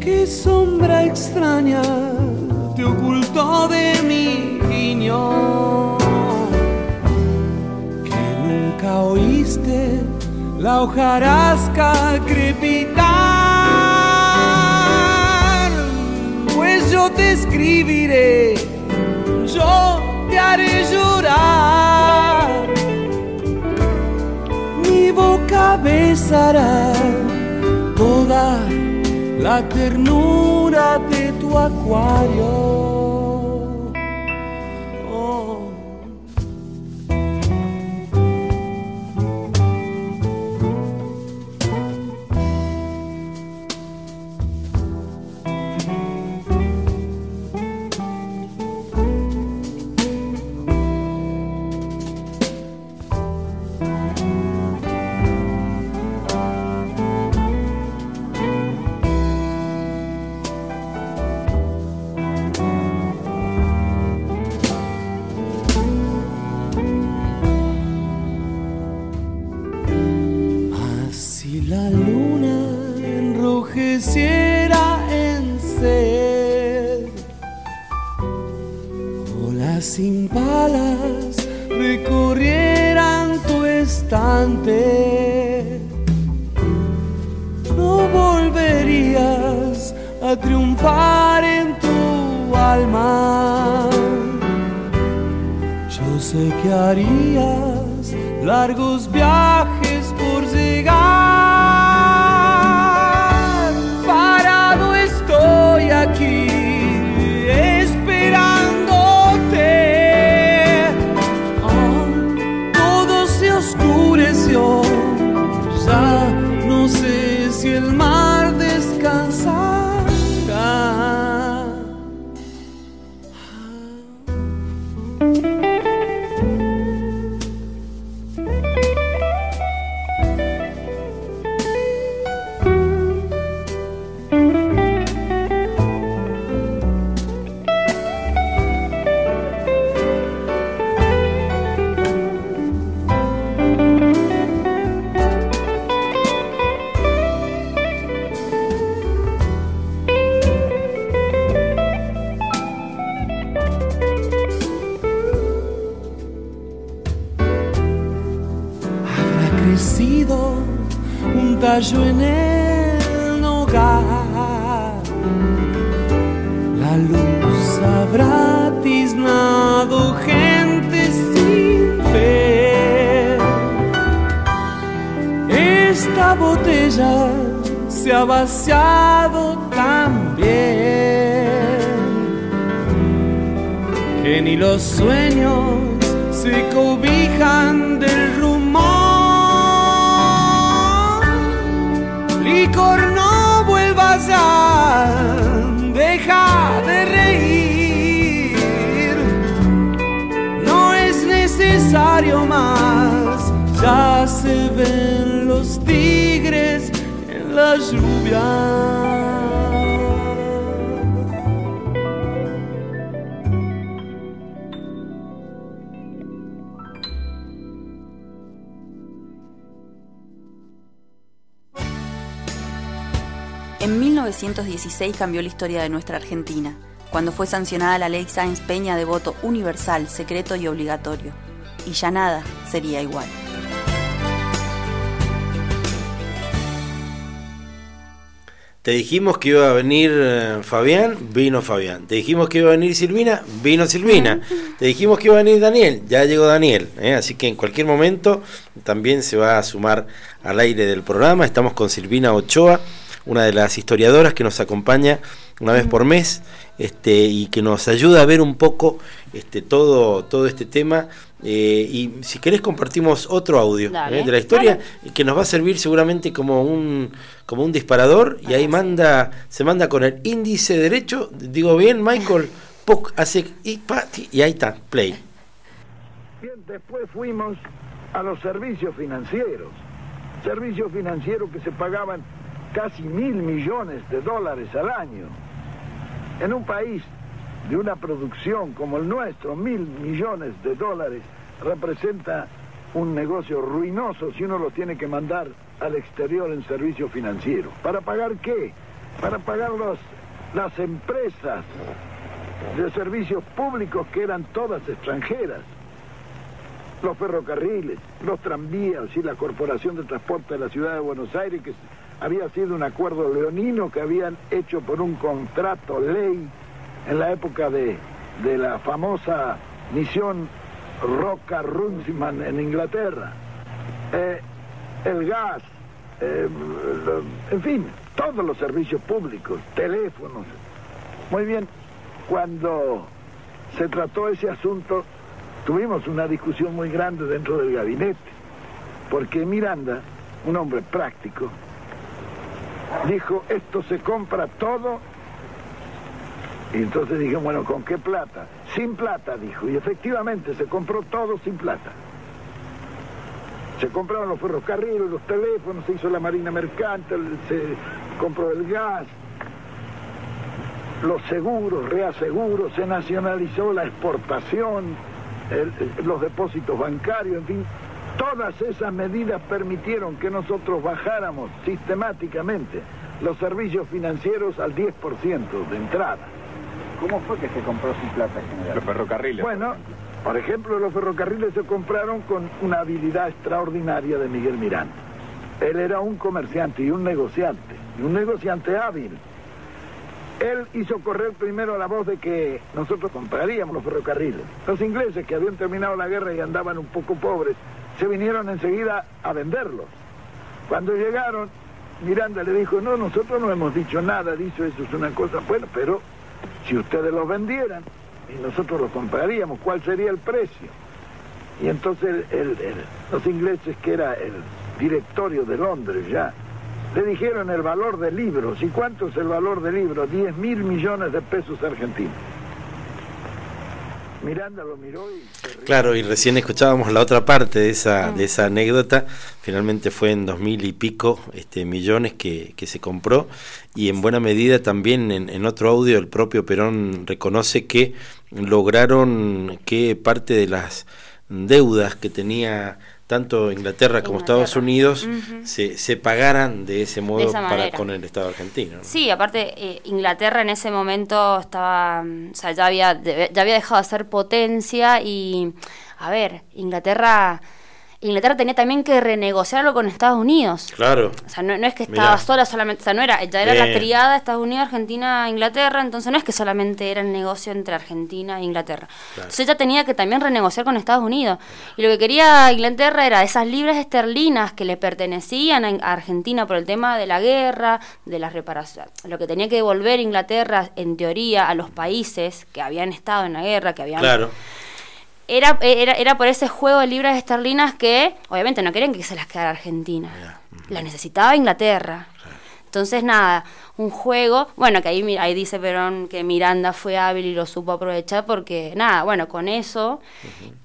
Qué sombra extraña te ocultó de mi guiñón, que nunca oíste la hojarasca crepitar. Pues yo te escribiré, yo te haré llorar. encabezará toda la ternura de tu acuario. la it. 2016 cambió la historia de nuestra Argentina, cuando fue sancionada la ley Sáenz Peña de voto universal, secreto y obligatorio. Y ya nada sería igual. Te dijimos que iba a venir eh, Fabián, vino Fabián. Te dijimos que iba a venir Silvina, vino Silvina. Te dijimos que iba a venir Daniel, ya llegó Daniel. ¿eh? Así que en cualquier momento también se va a sumar al aire del programa. Estamos con Silvina Ochoa una de las historiadoras que nos acompaña una vez por mes este, y que nos ayuda a ver un poco este, todo, todo este tema. Eh, y si querés compartimos otro audio Dale, eh, de la historia dale. que nos va a servir seguramente como un, como un disparador y ahí manda, se manda con el índice derecho, digo bien, Michael, poc, hace y, y ahí está, play. Bien, después fuimos a los servicios financieros. Servicios financieros que se pagaban casi mil millones de dólares al año. En un país de una producción como el nuestro, mil millones de dólares representa un negocio ruinoso si uno lo tiene que mandar al exterior en servicio financiero. ¿Para pagar qué? Para pagar los- las empresas de servicios públicos que eran todas extranjeras los ferrocarriles, los tranvías y la Corporación de Transporte de la Ciudad de Buenos Aires, que había sido un acuerdo leonino que habían hecho por un contrato ley en la época de, de la famosa misión Roca Runciman en Inglaterra. Eh, el gas, eh, en fin, todos los servicios públicos, teléfonos. Muy bien, cuando se trató ese asunto, tuvimos una discusión muy grande dentro del gabinete, porque Miranda, un hombre práctico, dijo, esto se compra todo, y entonces dije, bueno, ¿con qué plata? Sin plata, dijo, y efectivamente se compró todo sin plata. Se compraron los ferrocarriles, los teléfonos, se hizo la marina mercante, se compró el gas, los seguros, reaseguros, se nacionalizó la exportación, los depósitos bancarios, en fin. Todas esas medidas permitieron que nosotros bajáramos sistemáticamente los servicios financieros al 10% de entrada. ¿Cómo fue que se compró sin plata general? Los ferrocarriles. Bueno, por ejemplo, los ferrocarriles se compraron con una habilidad extraordinaria de Miguel Miranda. Él era un comerciante y un negociante, y un negociante hábil. Él hizo correr primero la voz de que nosotros compraríamos los ferrocarriles. Los ingleses que habían terminado la guerra y andaban un poco pobres, se vinieron enseguida a venderlos. Cuando llegaron, Miranda le dijo, no, nosotros no hemos dicho nada, dicho eso es una cosa buena, pero si ustedes los vendieran y nosotros los compraríamos, ¿cuál sería el precio? Y entonces los ingleses, que era el directorio de Londres ya, le dijeron el valor de libros. ¿Y cuánto es el valor de libros? 10 mil millones de pesos argentinos. Miranda lo miró y... Claro, y recién escuchábamos la otra parte de esa, de esa anécdota. Finalmente fue en dos mil y pico este, millones que, que se compró. Y en buena medida también en, en otro audio el propio Perón reconoce que lograron que parte de las deudas que tenía tanto Inglaterra como Estados Unidos se, se pagaran de ese modo para con el Estado argentino. ¿no? Sí, aparte eh, Inglaterra en ese momento estaba, mm, o sea, ya había, ya había dejado de ser potencia y, a ver, Inglaterra, Inglaterra tenía también que renegociarlo con Estados Unidos. Claro. O sea, no, no es que estaba Mirá. sola solamente, o sea, no era, ya era la Bien. triada Estados Unidos, Argentina, Inglaterra, entonces no es que solamente era el negocio entre Argentina e Inglaterra. Entonces ella tenía que también renegociar con Estados Unidos. Y lo que quería Inglaterra era esas libras esterlinas que le pertenecían a a Argentina por el tema de la guerra, de las reparaciones. Lo que tenía que devolver Inglaterra, en teoría, a los países que habían estado en la guerra, que habían Claro. Era, era, era por ese juego de libras esterlinas que obviamente no querían que se las quedara Argentina. La necesitaba Inglaterra. Entonces, nada, un juego, bueno, que ahí, ahí dice Perón que Miranda fue hábil y lo supo aprovechar porque, nada, bueno, con eso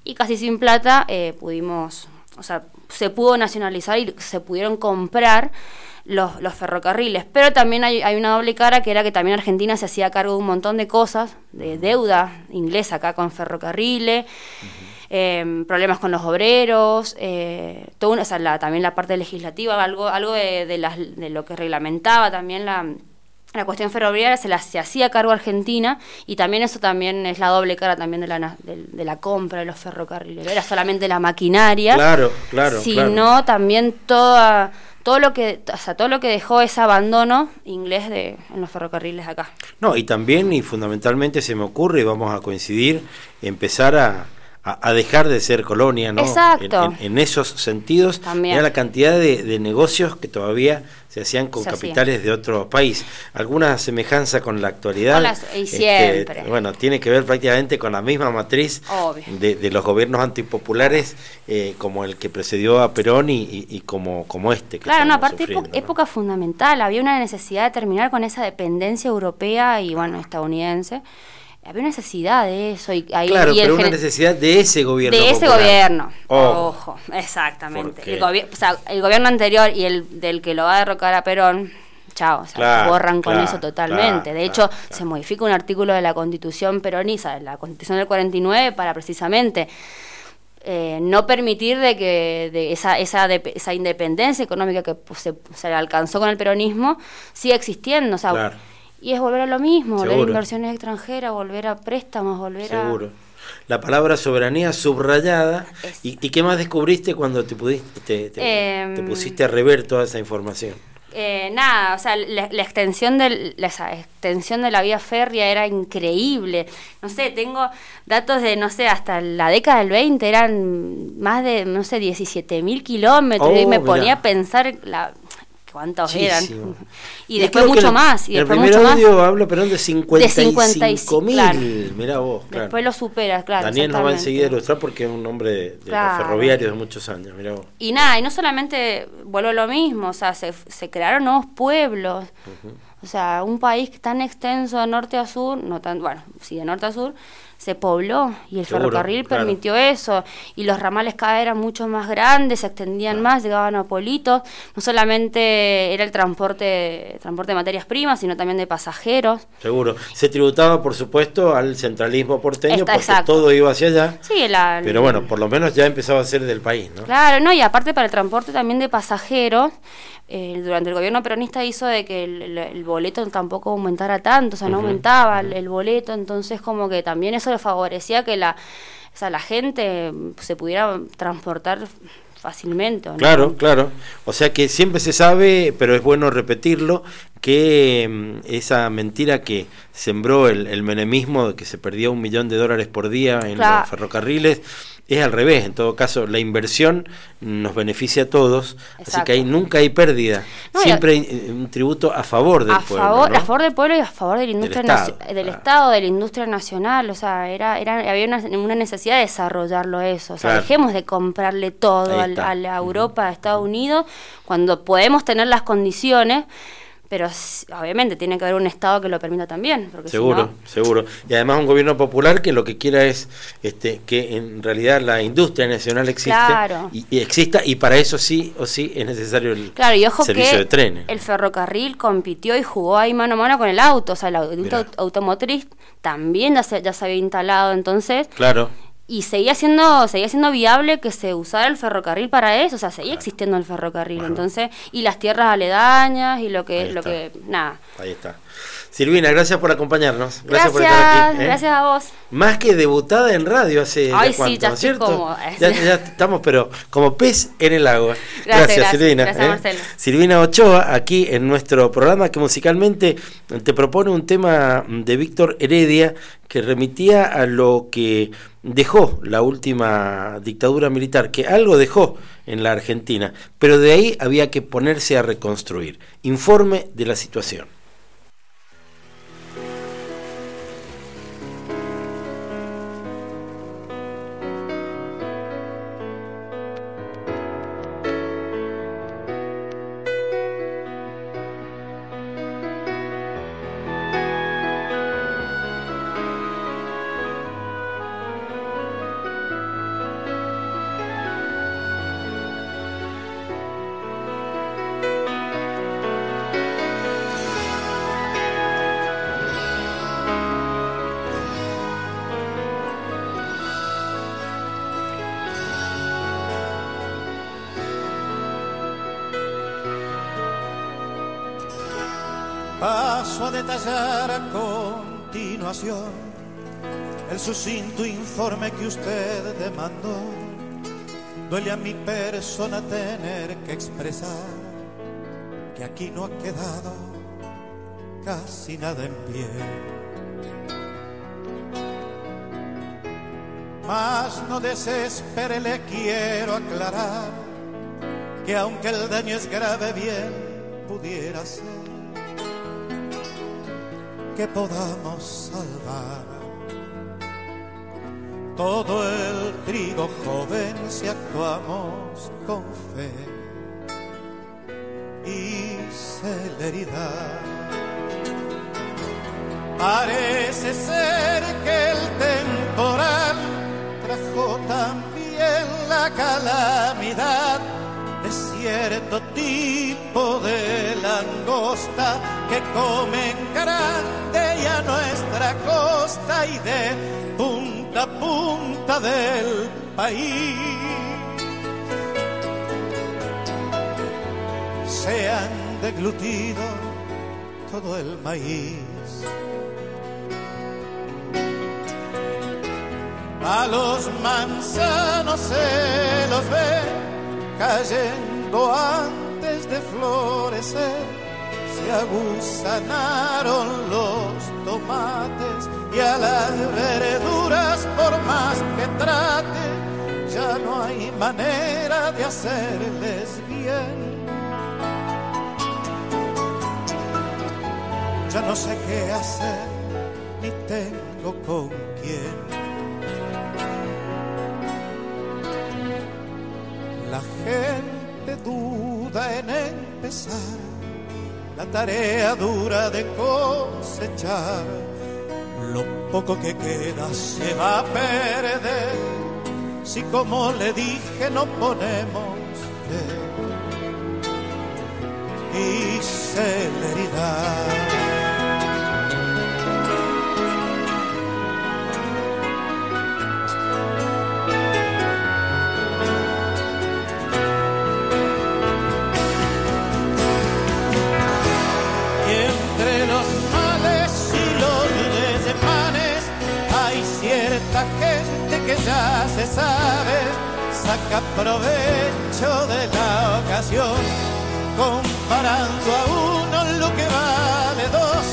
y casi sin plata eh, pudimos, o sea, se pudo nacionalizar y se pudieron comprar los, los ferrocarriles. Pero también hay, hay una doble cara que era que también Argentina se hacía cargo de un montón de cosas, de deuda inglesa acá con ferrocarriles, eh, problemas con los obreros, eh, todo o sea, la- también la parte legislativa, algo, algo de, de las- de lo que reglamentaba también la, la cuestión ferroviaria se, la, se hacía cargo Argentina y también eso también es la doble cara también de la, de, de la compra de los ferrocarriles. No era solamente la maquinaria, Claro, claro, sino claro. también toda, todo lo que, o sea, todo lo que dejó ese abandono inglés de, en los ferrocarriles acá. No, y también y fundamentalmente se me ocurre, y vamos a coincidir, empezar a, a, a dejar de ser colonia, ¿no? Exacto. En, en- en esos sentidos, También. era la cantidad de, de negocios que todavía se hacían con Se hacía. capitales de otro país. ¿Alguna semejanza con la actualidad? Con las- y siempre. bueno, tiene que ver prácticamente con la misma matriz de, de los gobiernos antipopulares eh, como el que precedió a Perón y, y- y como, como este. Que Claro, no, aparte época, época fundamental, había una necesidad de terminar con esa dependencia europea y bueno, estadounidense. Había una necesidad de eso y ahí Claro, y pero una necesidad de ese gobierno. de ese popular. gobierno. Ojo. Ojo, exactamente. El, gobi- o sea, el gobierno anterior y el del que lo va a derrocar a Perón, chao, o sea, Claro, borran con eso totalmente. claro, de hecho, se modifica un artículo de la Constitución peronista, de la Constitución del 49, para precisamente eh, no permitir de que de esa, esa, de- esa independencia económica que pues, se, se alcanzó con el peronismo siga existiendo. O sea. Y es volver a lo mismo, volver a inversiones extranjeras, volver a préstamos, volver Seguro. La palabra soberanía subrayada. ¿Y, y qué más descubriste cuando te, pudiste, te, te- Em, te pusiste a rever toda esa información? a... Eh, nada, o sea, la, la extensión del, la, esa extensión de la vía férrea era increíble. No sé, tengo datos de, no sé, hasta la década del 20 eran más de, no sé, 17 mil kilómetros. Oh, y me mirá. ponía a pensar la, cuántos eran. Y después mucho el- más. Y el después primer mucho más. audio habla, Perón, de 55 mil. claro. Mirá vos, claro. Después lo supera, claro. Daniel nos va enseguida a ilustrar porque es un hombre de, de los ferroviarios de muchos años. Mirá vos. Y nada, y no solamente vuelvo a lo mismo, o sea, se, se crearon nuevos pueblos. O sea, un país tan extenso de norte a sur, no tan, bueno, sí, de norte a sur, se pobló y el Seguro, ferrocarril claro. permitió eso. Y los ramales cada vez eran mucho más grandes, se extendían más, llegaban a pueblitos. No solamente era el transporte, transporte de materias primas, sino también de pasajeros. Seguro. Se tributaba, por supuesto, al centralismo porteño Está, porque exacto. todo iba hacia allá. Sí, la, Pero bueno, por lo menos ya empezaba a ser del país, ¿no? Claro, no, y aparte para el transporte también de pasajeros, eh, durante el gobierno peronista hizo de que el, el- el boleto tampoco aumentara tanto, o sea, no aumentaba el, el boleto, entonces como que también eso le favorecía que la, o sea, la gente se pudiera transportar fácilmente. Claro, claro. O sea que siempre se sabe, pero es bueno repetirlo, que mm, esa mentira que sembró el, el menemismo de que se perdía un millón de dólares por día en Claro. los ferrocarriles es al revés. En todo caso, la inversión nos beneficia a todos, así que ahí nunca hay pérdida. No, siempre hay eh, un tributo a favor del a pueblo. favor, ¿no? a favor del pueblo y a favor de la industria naci- Estado, del claro. Estado, de la industria nacional, o sea, era, era había una, una necesidad de desarrollarlo eso, o sea, Claro. dejemos de comprarle todo está. a la Europa, a Estados Unidos, cuando podemos tener las condiciones, pero obviamente tiene que haber un Estado que lo permita también, porque si Seguro, no- seguro. Y además un gobierno popular que lo que quiera es este, que en realidad la industria nacional existe Claro. y, y exista y para eso sí o sí es necesario el Claro, y ojo servicio que de trenes. el ferrocarril compitió y jugó ahí mano a mano con el auto, o sea, industria Mirá. automotriz también ya se, ya se había instalado, entonces Claro, y seguía siendo seguía siendo viable que se usara el ferrocarril para eso o sea seguía existiendo el ferrocarril entonces y las tierras aledañas y lo que Ahí lo está. que nada ahí está. Silvina, gracias por acompañarnos. Gracias, gracias por estar aquí. ¿eh? gracias a vos Más que debutada en radio hace Ay, ya sí, cuánto, ya ¿no es estoy cierto? Ya, ya estamos, pero como pez en el agua. gracias Silvina. gracias ¿eh? Marcelo Silvina Ochoa, aquí en nuestro programa que musicalmente te propone un tema de Víctor Heredia que remitía a lo que dejó la última dictadura militar, que algo dejó en la Argentina, pero de ahí había que ponerse a reconstruir. Informe de la situación. Informe que usted demandó. Duele a mi persona tener que expresar que aquí no ha quedado casi nada en pie. Mas no desespere, le quiero aclarar que aunque el daño es grave, bien pudiera ser que podamos salvar todo el trigo joven si actuamos con fe y celeridad. Parece ser que el temporal trajo también la calamidad de cierto tipo de langosta que comen grande y a nuestra costa y de a punta del país. Se han deglutido todo el maíz. A los manzanos se los ve cayendo antes de florecer. Se aguzanaron los tomates y a las verduras, por más que trate, ya no hay manera de hacerles bien. Ya no sé qué hacer, ni tengo con quién. La gente duda en empezar la tarea dura de cosechar. Lo poco que queda se va a perder si como le dije no ponemos fe y celeridad. Ya se sabe, saca provecho de la ocasión, comparando a uno lo que vale dos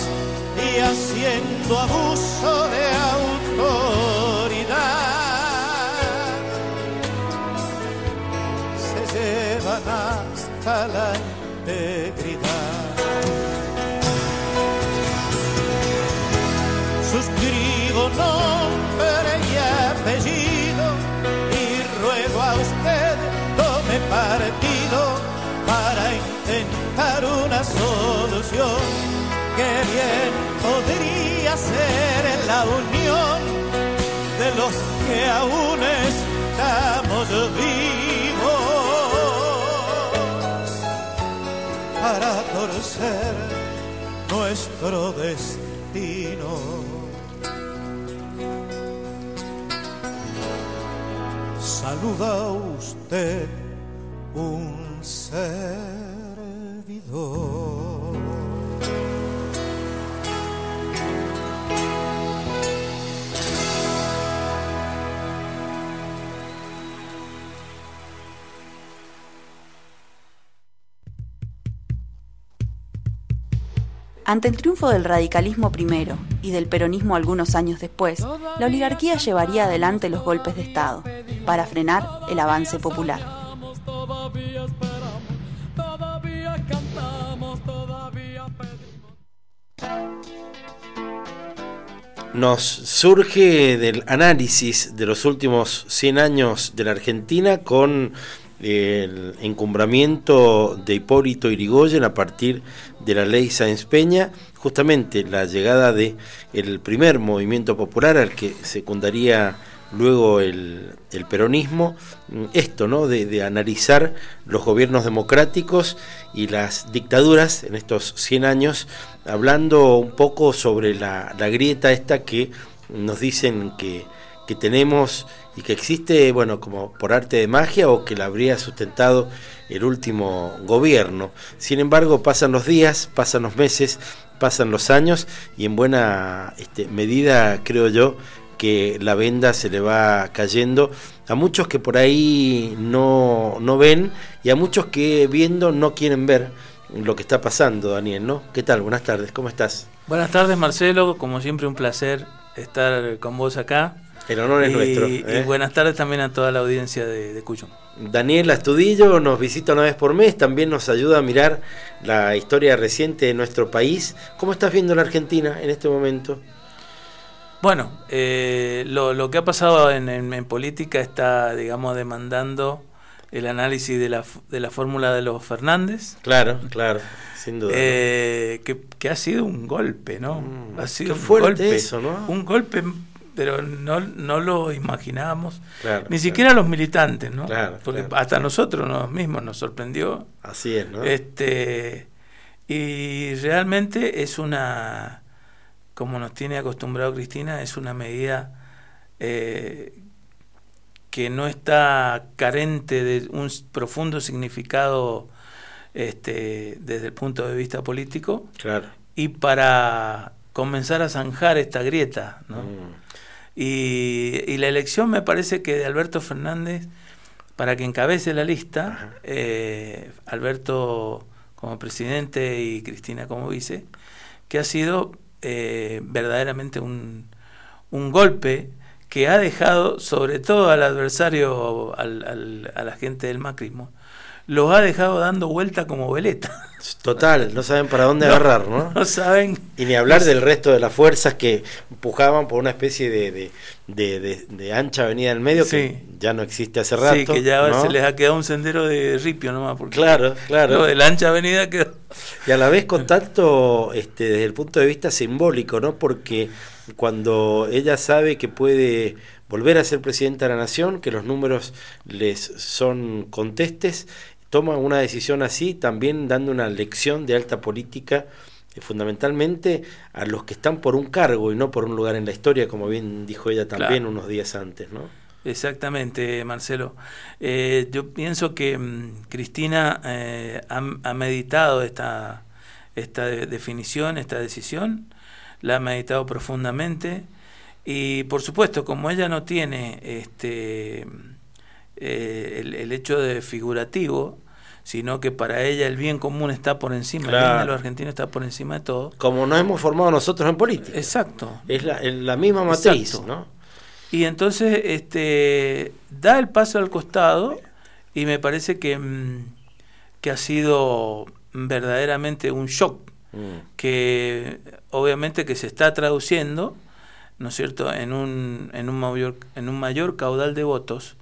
y haciendo abuso de autoridad. Se llevan hasta la integridad. Solución que bien podría ser la unión de los que aún estamos vivos para torcer nuestro destino. saluda usted un Ante el triunfo del radicalismo primero y del peronismo algunos años después, la oligarquía llevaría adelante los golpes de Estado para frenar el avance popular. Nos surge del análisis de los últimos 100 años de la Argentina con el encumbramiento de Hipólito Yrigoyen a partir de la ley Sáenz Peña, justamente la llegada de el primer movimiento popular al que secundaría luego el, el peronismo, esto, ¿no? De, de, analizar los gobiernos democráticos y las dictaduras en estos 100 años, hablando un poco sobre la, la grieta esta que nos dicen que, que tenemos y que existe, bueno, como por arte de magia o que la habría sustentado el último gobierno. Sin embargo, pasan los días, pasan los meses, pasan los años y en buena este, medida, creo yo, que la venda se le va cayendo a muchos que por ahí no, no ven y a muchos que viendo no quieren ver lo que está pasando, Daniel, ¿no? ¿Qué tal? Buenas tardes, ¿cómo estás? Buenas tardes, Marcelo. Como siempre, un placer estar con vos acá. El honor es Y- nuestro. Y ¿eh? buenas tardes también a toda la audiencia de, de Cuyo. Daniel Astudillo nos visita una vez por mes, también nos ayuda a mirar la historia reciente de nuestro país. ¿Cómo estás viendo la Argentina en este momento? Bueno, eh, lo, lo que ha pasado en, en- en política está, digamos, demandando el análisis de la, de la fórmula de los Fernández. Claro, claro, sin duda. Eh, que, que ha sido un golpe, ¿no? ha sido Mm, un golpe, eso, ¿no? Un golpe, pero no, no lo imaginábamos, Claro, ni claro. siquiera los militantes, ¿no? Claro, Porque hasta nosotros nos mismos nos sorprendió. Así es, ¿no? Este, y realmente es una, como nos tiene acostumbrado Cristina, es una medida eh, que no está carente de un profundo significado este, desde el punto de vista político Claro. y para comenzar a zanjar esta grieta. ¿no? Mm. Y, y la elección me parece que de Alberto Fernández, para que encabece la lista, eh, Alberto como presidente y Cristina como vice, que ha sido eh, verdaderamente un, un golpe que ha dejado, sobre todo al adversario, al, al- a la gente del macrismo, los ha dejado dando vuelta como veleta. Total, no saben para dónde No, agarrar, ¿no? no saben. Y ni hablar del resto de las fuerzas que empujaban por una especie de, de, de- de- ancha avenida en medio que ya no existe hace rato. Sí, que ya ¿no? se les ha quedado un sendero de ripio nomás. Porque Claro, claro. Lo de la ancha avenida quedó. Y a la vez con tanto, este, desde el punto de vista simbólico, ¿no? Porque cuando ella sabe que puede volver a ser presidenta de la nación, que los números les son contestes, toma una decisión así, también dando una lección de alta política, eh, fundamentalmente a los que están por un cargo y no por un lugar en la historia, como bien dijo ella también Claro. unos días antes, ¿no? Exactamente, Marcelo. Eh, yo pienso que mm, Cristina eh, ha, ha meditado esta, esta de- definición, esta decisión, la ha meditado profundamente y por supuesto, como ella no tiene este, eh, el, el hecho de figurativo, sino que para ella el bien común está por encima, el bien de los argentinos está por encima de todo. Como nos hemos formado nosotros en política. Exacto. Es la, es la misma matriz, Exacto. ¿no? Y entonces este, da el paso al costado y me parece que, mm, que ha sido verdaderamente un shock Mm. que obviamente que se está traduciendo, ¿no es cierto?, en un, en un, mayor, en un mayor caudal de votos,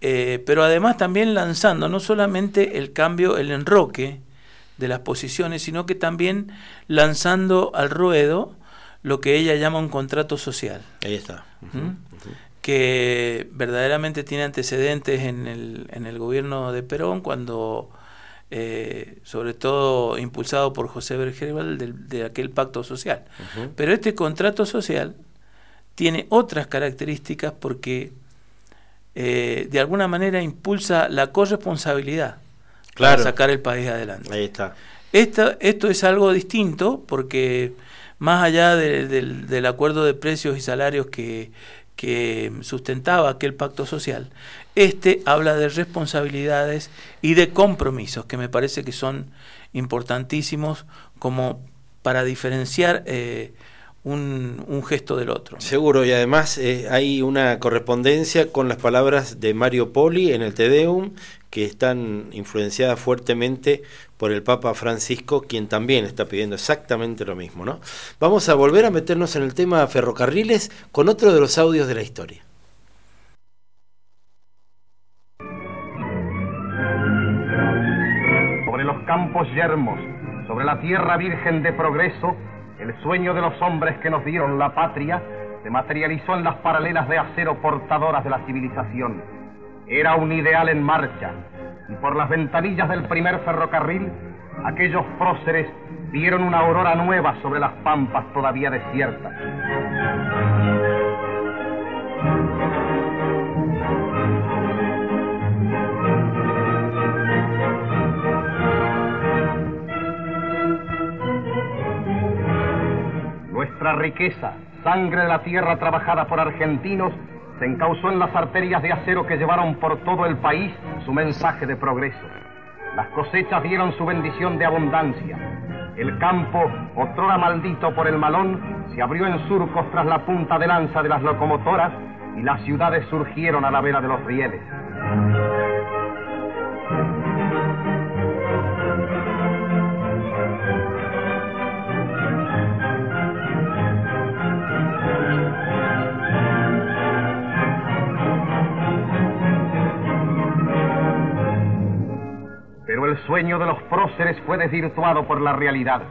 eh, pero además también lanzando no solamente el cambio, el enroque de las posiciones, sino que también lanzando al ruedo lo que ella llama un contrato social. Ahí está. ¿Mm? que verdaderamente tiene antecedentes en el, en el gobierno de Perón, cuando, eh, sobre todo impulsado por José Bergeval, del- de, aquel pacto social. Pero este contrato social tiene otras características porque eh, de alguna manera impulsa la corresponsabilidad Claro. para sacar el país adelante. Ahí está. Esta, esto es algo distinto porque más allá de- del, del acuerdo de precios y salarios que, que sustentaba aquel pacto social, este habla de responsabilidades y de compromisos que me parece que son importantísimos como para diferenciar eh, un, gesto del otro. Seguro, y además eh, hay una correspondencia con las palabras de Mario Poli en el Te Deum, que están influenciadas fuertemente por el Papa Francisco, quien también está pidiendo exactamente lo mismo. ¿no? Vamos a volver a meternos en el tema ferrocarriles con otro de los audios de la historia. Campos yermos, sobre la tierra virgen de progreso, el sueño de los hombres que nos dieron la patria se materializó en las paralelas de acero portadoras de la civilización. Era un ideal en marcha, y por las ventanillas del primer ferrocarril, aquellos próceres vieron una aurora nueva sobre las pampas todavía desiertas. Nuestra riqueza, sangre de la tierra trabajada por argentinos, se encauzó en las arterias de acero que llevaron por todo el país su mensaje de progreso. Las cosechas dieron su bendición de abundancia. El campo, otrora maldito por el malón, se abrió en surcos tras la punta de lanza de las locomotoras y las ciudades surgieron a la vera de los rieles. El sueño de los próceres fue desvirtuado por la realidad.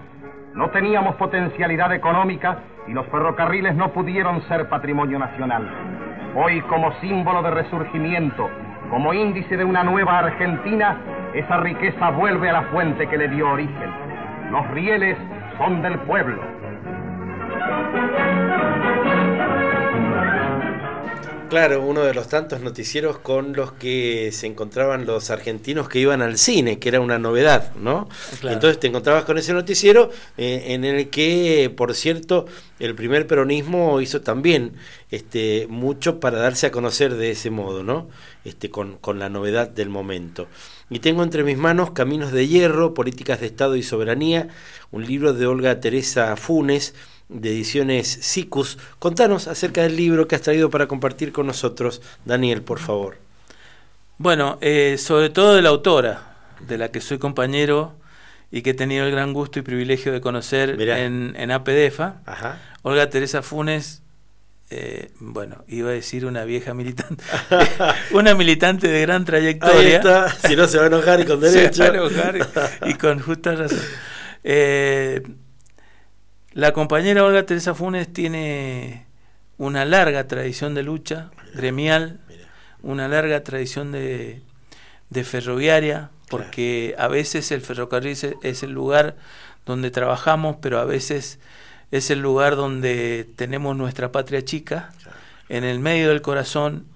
No teníamos potencialidad económica y los ferrocarriles no pudieron ser patrimonio nacional. Hoy, como símbolo de resurgimiento, como índice de una nueva Argentina, esa riqueza vuelve a la fuente que le dio origen. Los rieles son del pueblo. Claro, uno de los tantos noticieros con los que se encontraban los argentinos que iban al cine, que era una novedad, ¿no? Claro. Entonces te encontrabas con ese noticiero eh, en el que, por cierto, el primer peronismo hizo también este, mucho para darse a conocer de ese modo, ¿no? Este, con, con la novedad del momento. Y tengo entre mis manos Caminos de Hierro, Políticas de Estado y Soberanía, un libro de Olga Teresa Funes, de ediciones SICUS. Contanos acerca del libro que has traído para compartir con nosotros, Daniel, por favor. Bueno, eh, sobre todo de la autora, de la que soy compañero y que he tenido el gran gusto y privilegio de conocer en, en APDEFA, Ajá. Olga Teresa Funes, eh, bueno, iba a decir una vieja militante, una militante de gran trayectoria. Ahí está, si no se va a enojar y con derecho. se va a enojar y, y con justa razón. Eh, la compañera Olga Teresa Funes tiene una larga tradición de lucha gremial, una larga tradición de, de ferroviaria, porque a veces el ferrocarril es, es el lugar donde trabajamos, pero a veces es el lugar donde tenemos nuestra patria chica, en el medio del corazón,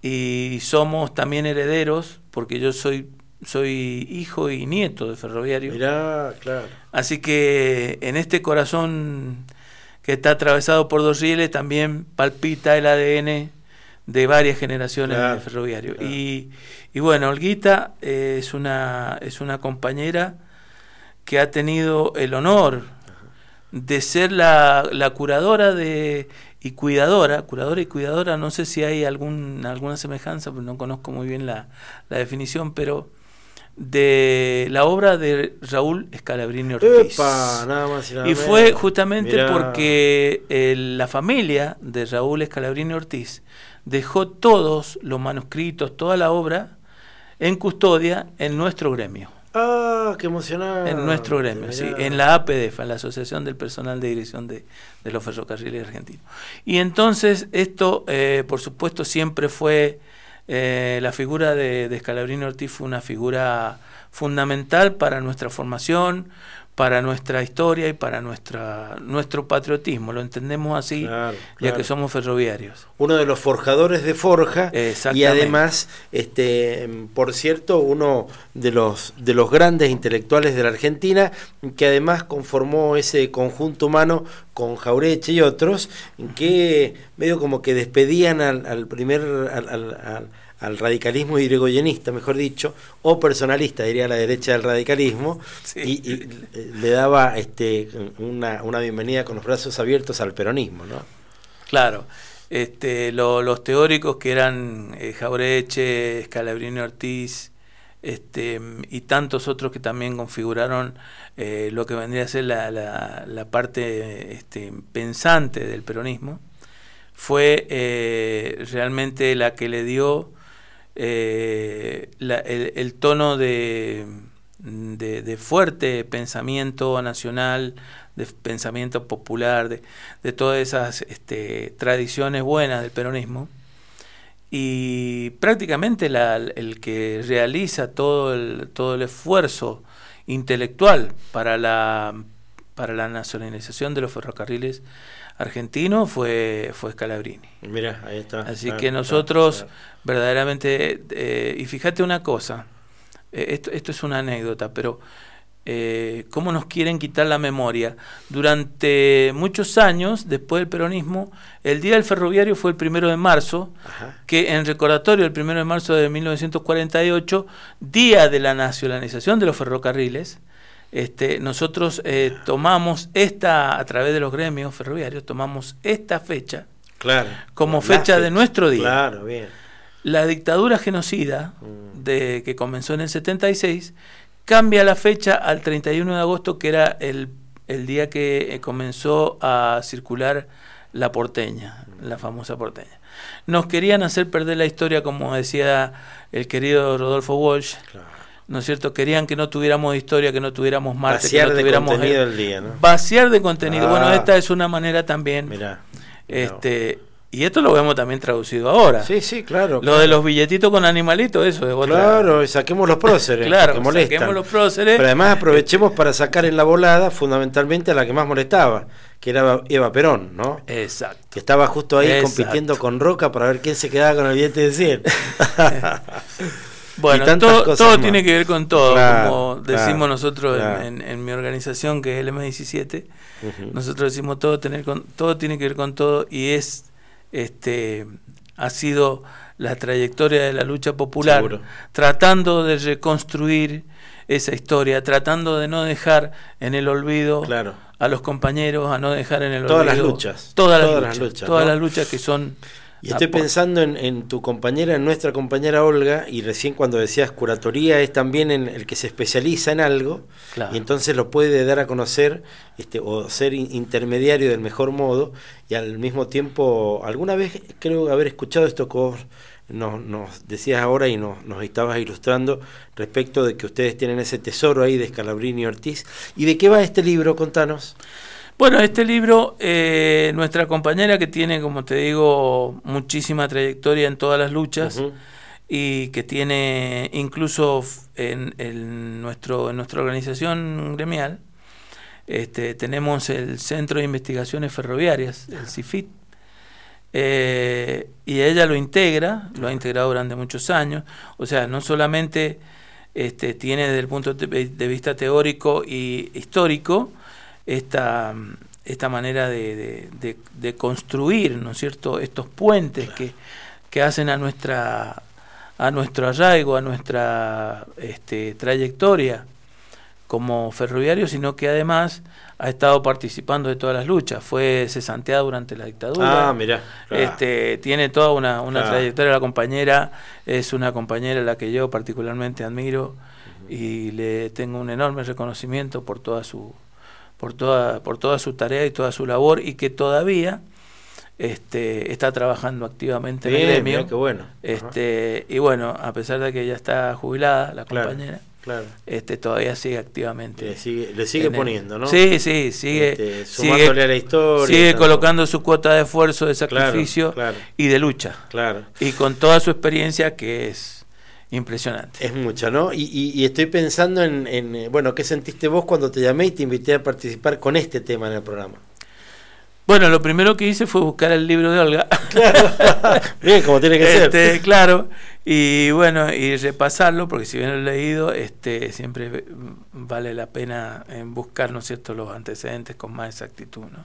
y somos también herederos, porque yo soy soy hijo y nieto de ferroviario. Mirá, claro. Así que en este corazón que está atravesado por dos rieles también palpita el ADN de varias generaciones Claro, de ferroviario. claro. Y, y bueno, Olguita eh, es, una, es una compañera que ha tenido el honor de ser la, la curadora de y cuidadora, curadora y cuidadora, no sé si hay algún, alguna semejanza, porque no conozco muy bien la, la definición, pero de la obra de Raúl Scalabrini Ortiz. Epa, nada más y nada Y fue justamente Mirá. porque el- la familia de Raúl Scalabrini Ortiz dejó todos los manuscritos, toda la obra en custodia en nuestro gremio. Ah, qué emocionante. En nuestro gremio, sí, en la APDF, en la Asociación del Personal de Dirección de, de los Ferrocarriles Argentinos. Y entonces esto, eh, por supuesto, siempre fue, eh, la figura de, de Scalabrini Ortiz fue una figura fundamental para nuestra formación, para nuestra historia y para nuestra nuestro patriotismo. Lo entendemos así, ya claro. que somos ferroviarios. Uno de los forjadores de Forja y además, este, por cierto, uno de los de los grandes intelectuales de la Argentina que además conformó ese conjunto humano con Jaureche y otros que medio como que despedían al, al primer al, al- al- al radicalismo irigoyenista, mejor dicho, o personalista, diría la derecha del radicalismo, y, y le daba este, una, una bienvenida con los brazos abiertos al peronismo, ¿no? Claro, este, lo- los teóricos que eran eh, Jaureche, Scalabrini Ortiz, este, y tantos otros que también configuraron eh, lo que vendría a ser la, la- la parte este, pensante del peronismo, fue eh, realmente la que le dio eh, el, tono de, de, fuerte pensamiento nacional, de pensamiento popular, de, de todas esas este, tradiciones buenas del peronismo. Y prácticamente el que realiza todo el, todo el esfuerzo intelectual para la, para la nacionalización de los ferrocarriles argentinos fue, fue Scalabrini. Mira, ahí está. Así que nosotros verdaderamente, eh, y fíjate una cosa, eh, esto, esto es una anécdota, pero eh, cómo nos quieren quitar la memoria. Durante muchos años, después del peronismo, el Día del Ferroviario fue el primero de marzo, que en recordatorio el primero de marzo de 1948, Día de la Nacionalización de los Ferrocarriles, este, nosotros eh, tomamos esta, a través de los gremios ferroviarios, tomamos esta fecha claro, como fecha, de nuestro día. Claro, bien. La dictadura genocida mm. de, que comenzó en el 76 cambia la fecha al 31 de agosto, que era el, día que eh, comenzó a circular la porteña, la famosa porteña. Nos querían hacer perder la historia, como decía el querido Rodolfo Walsh. ¿No es cierto? Querían que no tuviéramos historia, que no tuviéramos Marte, vaciar que no tuviéramos de contenido el día, ¿no? Vaciar de contenido. Bueno, Ah. esta es una manera también. Mirá, este, y esto lo vemos también traducido ahora. Sí, sí, claro. Lo de los billetitos con animalitos, eso es otra. Claro, y saquemos los próceres, Claro, que molestan. saquemos los próceres. Pero además aprovechemos para sacar en la volada fundamentalmente a la que más molestaba, que era Eva Perón, ¿no? Exacto. Que estaba justo ahí Exacto. compitiendo con Roca para ver quién se quedaba con el billete de 100. Bueno, Y tantas todo, cosas todo más. tiene que ver con todo, Claro, como claro, decimos nosotros en- claro. en, en mi organización que es el M17. Ujú. Nosotros decimos todo tener con, todo tiene que ver con todo y es este ha sido la trayectoria de la lucha popular Seguro. tratando de reconstruir esa historia, tratando de no dejar en el olvido Claro. a los compañeros, a no dejar en el Todas las olvido luchas, todas, todas las las luchas, luchas, todas ¿no? las luchas que son Y estoy pensando en, en tu compañera, en nuestra compañera Olga, y recién cuando decías curatoría es también en el que se especializa en algo Claro. y entonces lo puede dar a conocer este, o ser in- intermediario del mejor modo y al mismo tiempo, alguna vez creo haber escuchado esto que vos nos, nos decías ahora y nos, nos estabas ilustrando respecto de que ustedes tienen ese tesoro ahí de Scalabrini y Ortiz. ¿Y de qué va este libro? Contanos. Bueno, este libro, eh, nuestra compañera que tiene, como te digo, muchísima trayectoria en todas las luchas y que tiene incluso en, en nuestro, en nuestra organización gremial, este, tenemos el Centro de Investigaciones Ferroviarias, el CIFIT, eh, y ella lo integra, lo ha integrado durante muchos años, o sea, no solamente este, tiene desde el punto de vista teórico y histórico esta, esta manera de, de- de- de construir, ¿no es cierto?, estos puentes que, que hacen a nuestra a nuestro arraigo, a nuestra este, trayectoria como ferroviario, sino que además ha estado participando de todas las luchas. Fue cesanteada durante la dictadura. Ah, mirá, claro. Este, tiene toda una, una Claro. trayectoria. La compañera es una compañera a la que yo particularmente admiro y le tengo un enorme reconocimiento por toda su por toda por toda su tarea y toda su labor y que todavía este, está trabajando activamente en el gremio. qué bueno. Ajá. Este, y bueno, a pesar de que ya está jubilada la Claro, compañera, claro. este, todavía sigue activamente. Le sigue, le sigue el- poniendo, ¿no? Sí, sí, sigue, Este, sigue, sumándole a la historia. sigue colocando su cuota de esfuerzo, de sacrificio claro. y de lucha. Claro. Y con toda su experiencia que es impresionante. Es mucha, ¿no? Y, y- y estoy pensando en, en, eh, bueno, ¿qué sentiste vos cuando te llamé y te invité a participar con este tema en el programa? Bueno, lo primero que hice fue buscar el libro de Olga. Bien, como tiene que ser. Este, Claro, y bueno, y repasarlo, porque si bien lo he leído, este, siempre vale la pena en buscar, ¿no es cierto?, los antecedentes con más exactitud, ¿no?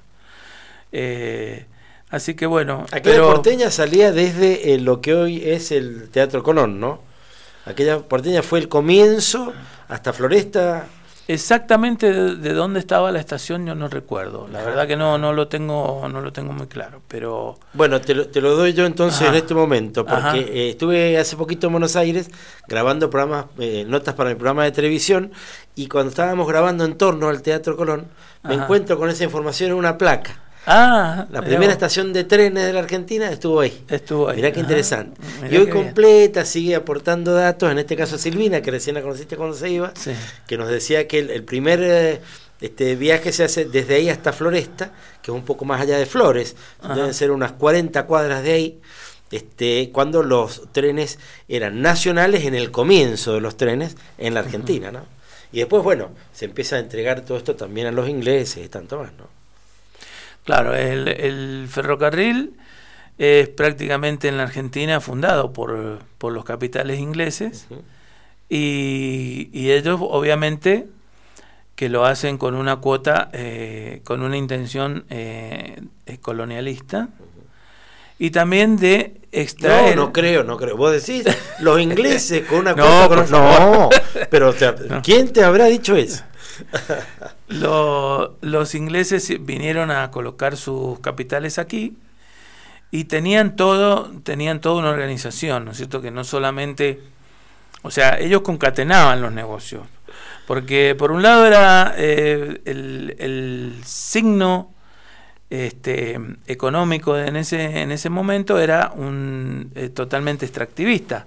Eh, así que bueno, Aquella pero- porteña salía desde eh, lo que hoy es el Teatro Colón, ¿no? Aquella porteña fue el comienzo hasta Floresta. Exactamente de, de dónde estaba la estación yo no recuerdo. La verdad que no no lo tengo no lo tengo muy claro, pero Bueno, te lo, te lo doy yo entonces Ajá. en este momento, porque eh, estuve hace poquito en Buenos Aires grabando programas, eh, notas para mi programa de televisión, y cuando estábamos grabando en torno al Teatro Colón, me encuentro con esa información en una placa. Ah, La primera vos, estación de trenes de la Argentina estuvo ahí. estuvo ahí. Mirá qué interesante. Mirá y hoy bien. completa, sigue aportando datos, en este caso Silvina, que recién la conociste cuando se iba, Sí. que nos decía que el, el primer eh, este viaje se hace desde ahí hasta Floresta, que es un poco más allá de Flores, Ajá. deben ser unas 40 cuadras de ahí, este, cuando los trenes eran nacionales en el comienzo de los trenes en la Argentina, ¿no? Y después, bueno, se empieza a entregar todo esto también a los ingleses y tanto más, ¿no? Claro, el, el ferrocarril es prácticamente en la Argentina fundado por, por los capitales ingleses y, y ellos obviamente que lo hacen con una cuota, eh, con una intención eh, colonialista y también de extraer. No, no creo, no creo. Vos decís, los ingleses con una cuota. no, pero ¿quién te habrá dicho eso? los ingleses vinieron a colocar sus capitales aquí y tenían todo, tenían toda una organización, ¿no es cierto? Que no solamente, o sea, ellos concatenaban los negocios, porque por un lado era eh, el, signo este, económico en ese, en ese momento era un eh, totalmente extractivista.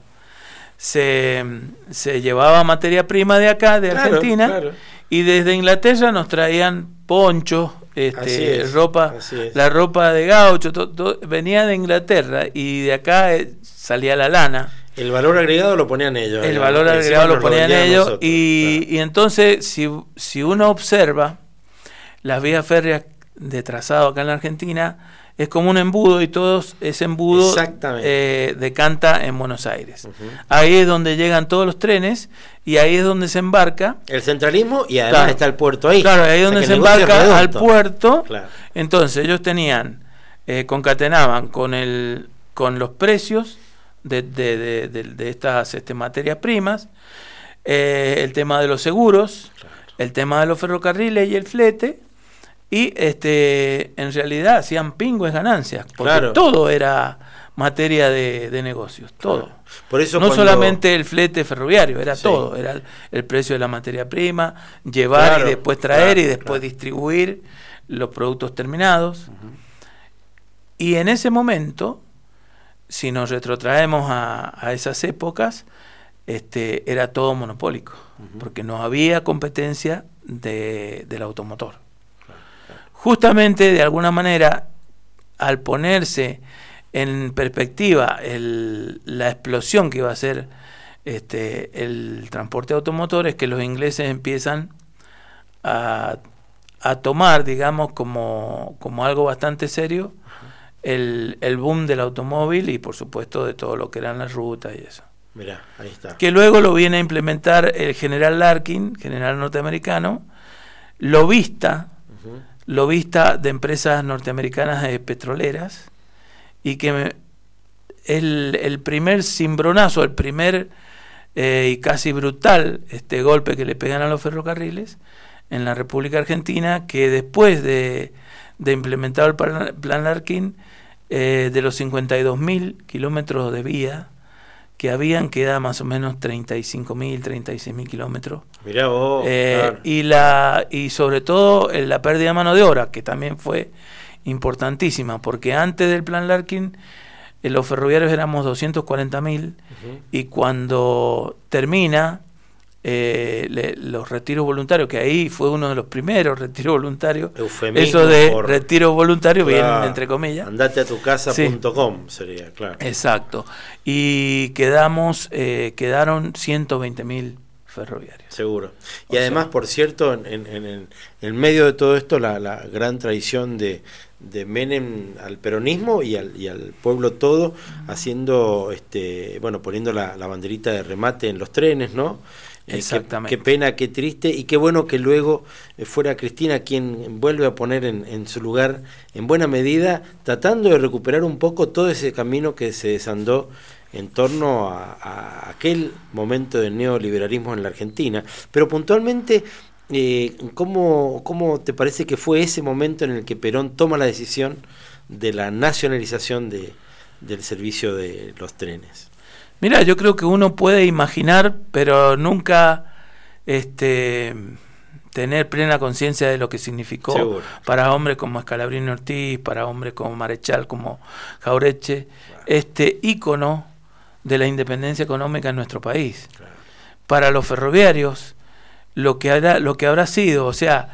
Se, se, llevaba materia prima de acá, de Argentina, y desde Inglaterra nos traían ponchos, este, ropa, la ropa de gaucho, venía de Inglaterra y de acá eh, salía la lana. El valor agregado lo ponían ellos. El valor agregado lo ponían ellos y, y, entonces si, si uno observa las vías férreas de trazado acá en la Argentina, es como un embudo y todos ese embudo eh, decanta en Buenos Aires. Ahí es donde llegan todos los trenes y ahí es donde se embarca. El centralismo y además está el puerto ahí. Claro, ahí es donde se embarca al puerto. Entonces ellos tenían, eh, concatenaban con, el, con los precios de, de, de, estas este, materias primas, eh, el tema de los seguros, el tema de los ferrocarriles y el flete y este en realidad hacían pingües ganancias, porque todo era materia de, negocios, todo. Por eso no solamente el flete ferroviario, era todo, era el, precio de la materia prima, llevar y después traer y después distribuir los productos terminados. Y en ese momento, si nos retrotraemos a, esas épocas, este, era todo monopólico, porque no había competencia de, del automotor justamente de alguna manera, al ponerse en perspectiva la explosión que iba a ser este, el transporte automotor, es que los ingleses empiezan a, tomar, digamos, como, algo bastante serio el, el, boom del automóvil y por supuesto de todo lo que eran las rutas y eso. Mirá, ahí está. Que luego lo viene a implementar el general Larkin, general norteamericano, lo vista lobista de empresas norteamericanas petroleras y que el, el primer cimbronazo, el primer eh, y casi brutal este golpe que le pegan a los ferrocarriles en la República Argentina, que después de, de implementar el plan, Larkin, eh, de los 52.000 kilómetros de vía que habían, queda más o menos 35.000, 36.000 kilómetros. Mirá vos. Eh, y, la, y sobre todo eh, la pérdida de mano de obra, que también fue importantísima, porque antes del plan Larkin eh, los ferroviarios éramos 240.000 y cuando termina eh, los retiros voluntarios, que ahí fue uno de los primeros retiros voluntarios. eso de retiro voluntario bien entre comillas. Andate a tu casa.com sería, claro. Exacto. Y quedamos, eh, quedaron 120 mil ferroviarios. Seguro. Y además, por cierto, en, en, en, medio de todo esto, la, la gran tradición de, de Menem al peronismo y al, y al pueblo todo, haciendo, este bueno, poniendo la, la banderita de remate en los trenes, ¿no? Eh, Exactamente. Qué, pena, qué triste y qué bueno que luego eh, fuera Cristina quien vuelve a poner en, su lugar en buena medida, tratando de recuperar un poco todo ese camino que se desandó en torno a, aquel momento del neoliberalismo en la Argentina. Pero puntualmente, eh, ¿cómo, ¿cómo te parece que fue ese momento en el que Perón toma la decisión de la nacionalización de, del servicio de los trenes? Mira, yo creo que uno puede imaginar, pero nunca este, tener plena conciencia de lo que significó para hombres como Escalabrino Ortiz, para hombres como Marechal, como Jaureche, este ícono de la independencia económica en nuestro país. Para los ferroviarios, lo que, habrá, lo que habrá sido, o sea,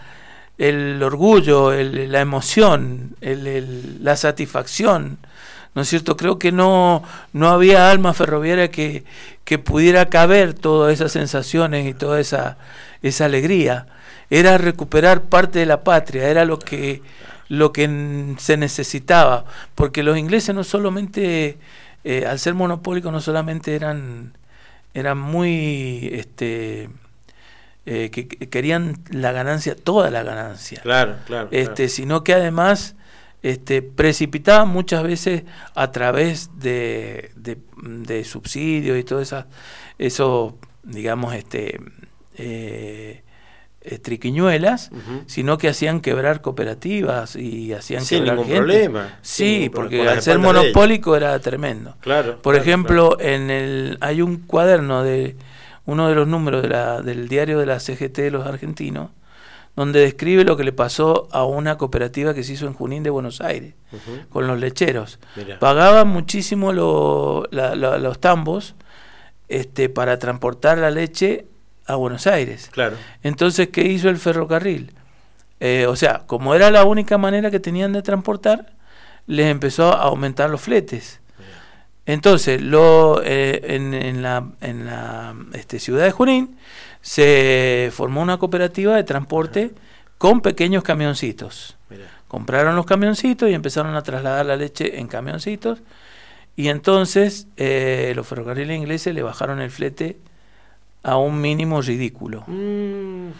el orgullo, la emoción, la satisfacción, ¿no es cierto? Creo que no, no había alma ferroviaria que, que pudiera caber todas esas sensaciones y toda esa, esa alegría. Era recuperar parte de la patria, era lo que, lo que se necesitaba, porque los ingleses no solamente, eh, al ser monopólicos, no solamente eran, eran muy... Este, eh, que que querían la ganancia, toda la ganancia. Claro, claro. Este, claro. sino que además este, muchas veces a través de, de, de subsidios y todo esa, eso, digamos, este, eh, triquiñuelas, sino que hacían quebrar cooperativas y hacían Sin quebrar ningún gente. problema, Sí, ningún porque al ser monopólico era tremendo. Claro, Por claro, ejemplo, en el hay un cuaderno de uno de los números de la, del diario de la CGT de los argentinos, donde describe lo que le pasó a una cooperativa que se hizo en Junín de Buenos Aires, con los lecheros. Mirá. Pagaban muchísimo lo- la- la- los tambos este, para transportar la leche a Buenos Aires. Claro. Entonces, ¿qué hizo el ferrocarril? Eh, o sea, como era la única manera que tenían de transportar, les empezó a aumentar los fletes. Entonces, lo, eh, en, en la, en la este, ciudad de Junín se formó una cooperativa de transporte con pequeños camioncitos. Compraron los camioncitos y empezaron a trasladar la leche en camioncitos. Y entonces eh, los ferrocarriles ingleses le bajaron el flete a un mínimo ridículo. Mm.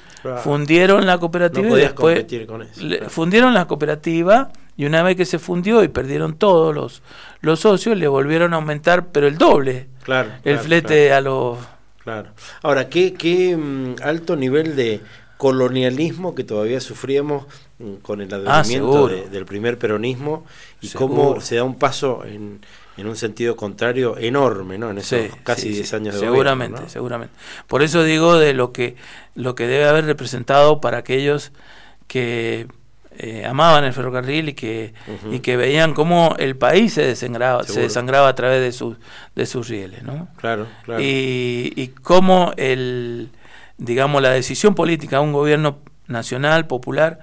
Fundieron la cooperativa No y después competir con eso, le- claro. fundieron la cooperativa y una vez que se fundió y perdieron todos los, los socios, le volvieron a aumentar, pero el doble, Claro, el flete a los... Claro. Ahora, ¿qué, qué mm, alto nivel de colonialismo que todavía sufríamos mm, con el advenimiento Ah, seguro. de- del primer peronismo y Seguro. cómo se da un paso en, en un sentido contrario enorme, ¿no? En esos Sí, casi sí, 10 sí, años de seguramente, gobierno, ¿no? seguramente. Por eso digo de lo que lo que debe haber representado para aquellos que eh, amaban el ferrocarril y que y que veían cómo el país se desangraba, se desangraba a través de sus de sus rieles, ¿no? Claro, claro. Y, y cómo el digamos la decisión política de un gobierno nacional popular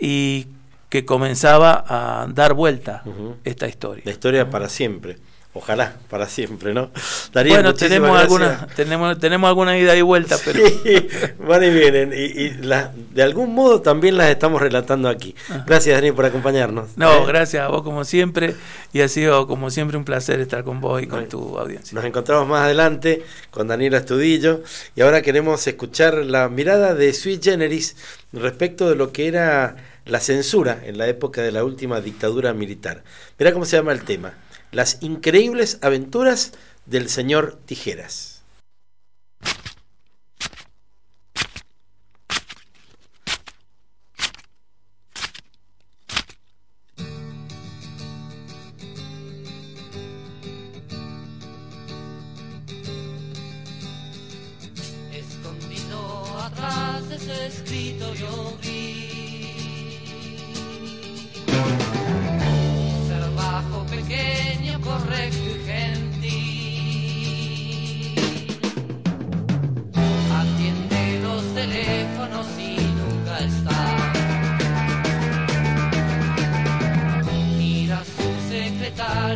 y que comenzaba a dar vuelta Ujú. esta historia. La historia para siempre. Ojalá, para siempre, ¿no? Darío, bueno, tenemos gracias. alguna, tenemos, tenemos alguna ida y vuelta, pero Sí, van y vienen. Y, y la- de algún modo también las estamos relatando aquí. Gracias, Dani, por acompañarnos. no, ¿Eh? gracias a vos como siempre y ha sido como siempre un placer estar con vos y con tu audiencia. Nos encontramos más adelante con Daniela Estudillo y ahora queremos escuchar la mirada de Sui Generis respecto de lo que era la censura en la época de la última dictadura militar. Mirá cómo se llama el tema. Las increíbles aventuras del señor Tijeras.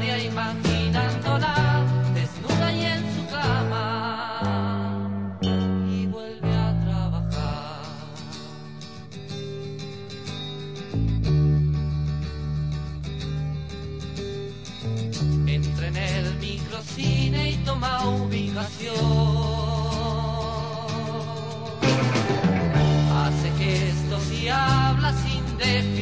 Imaginándola desnuda y en su cama y vuelve a trabajar. Entra en el microcine y toma ubicación. Hace gestos y habla sin definición.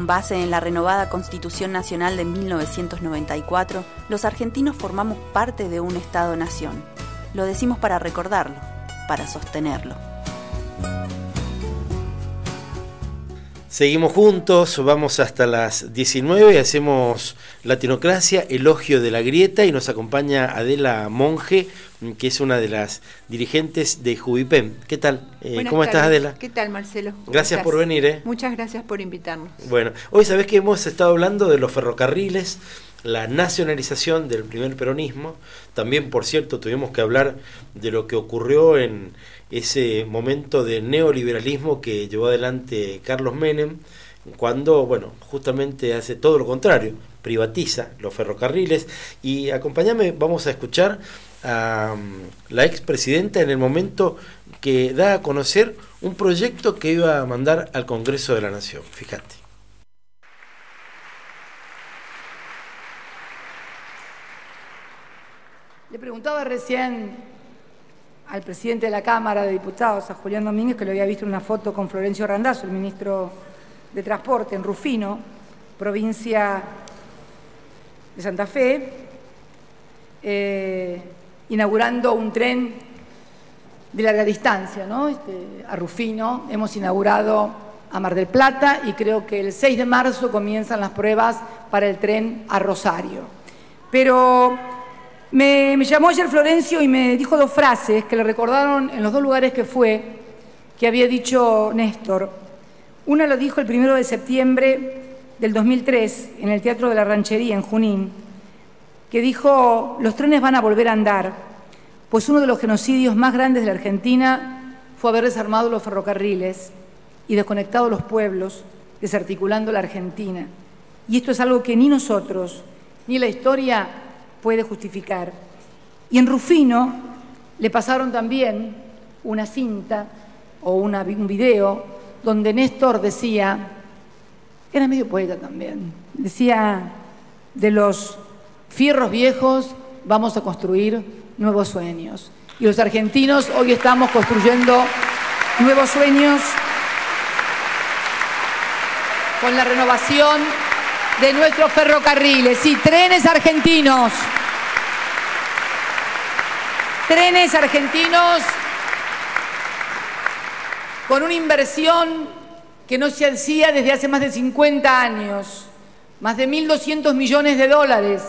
Con base en la renovada Constitución Nacional de 1994, los argentinos formamos parte de un Estado-nación. Lo decimos para recordarlo, para sostenerlo. Seguimos juntos, vamos hasta las 19, hacemos Latinocracia, elogio de la grieta y nos acompaña Adela Monge, que es una de las dirigentes de Jubipem. ¿Qué tal? Eh, ¿Cómo estás. Adela? ¿Qué tal, Marcelo? ¿Cómo Gracias estás? por venir. ¿eh? Muchas gracias por invitarnos. Bueno, hoy sabés que hemos estado hablando de los ferrocarriles, la nacionalización del primer peronismo. También, por cierto, tuvimos que hablar de lo que ocurrió en ese momento de neoliberalismo que llevó adelante Carlos Menem, cuando, bueno, justamente hace todo lo contrario, privatiza los ferrocarriles. Y acompáñame, vamos a escuchar a um, la expresidenta en el momento que da a conocer un proyecto que iba a mandar al Congreso de la Nación. Fíjate. Le preguntaba recién al presidente de la Cámara de Diputados, a Julián Domínguez, que lo había visto en una foto con Florencio Randazzo, el ministro de Transporte, en Rufino, provincia de Santa Fe, eh, inaugurando un tren de larga distancia, ¿no? Este, a Rufino. Hemos inaugurado a Mar del Plata y creo que el 6 de marzo comienzan las pruebas para el tren a Rosario. Pero Me, me llamó ayer Florencio y me dijo dos frases que le recordaron en los dos lugares que fue, que había dicho Néstor. Una lo dijo el primero de septiembre del 2003 en el Teatro de la Ranchería en Junín, que dijo, los trenes van a volver a andar, pues uno de los genocidios más grandes de la Argentina fue haber desarmado los ferrocarriles y desconectado los pueblos, desarticulando la Argentina. Y esto es algo que ni nosotros, ni la historia puede justificar. Y en Rufino le pasaron también una cinta o un video donde Néstor decía, era medio poeta también, decía, de los fierros viejos vamos a construir nuevos sueños. Y los argentinos hoy estamos construyendo nuevos sueños con la renovación de nuestros ferrocarriles y trenes argentinos. Trenes argentinos con una inversión que no se hacía desde hace más de 50 años, más de 1.200 millones de dólares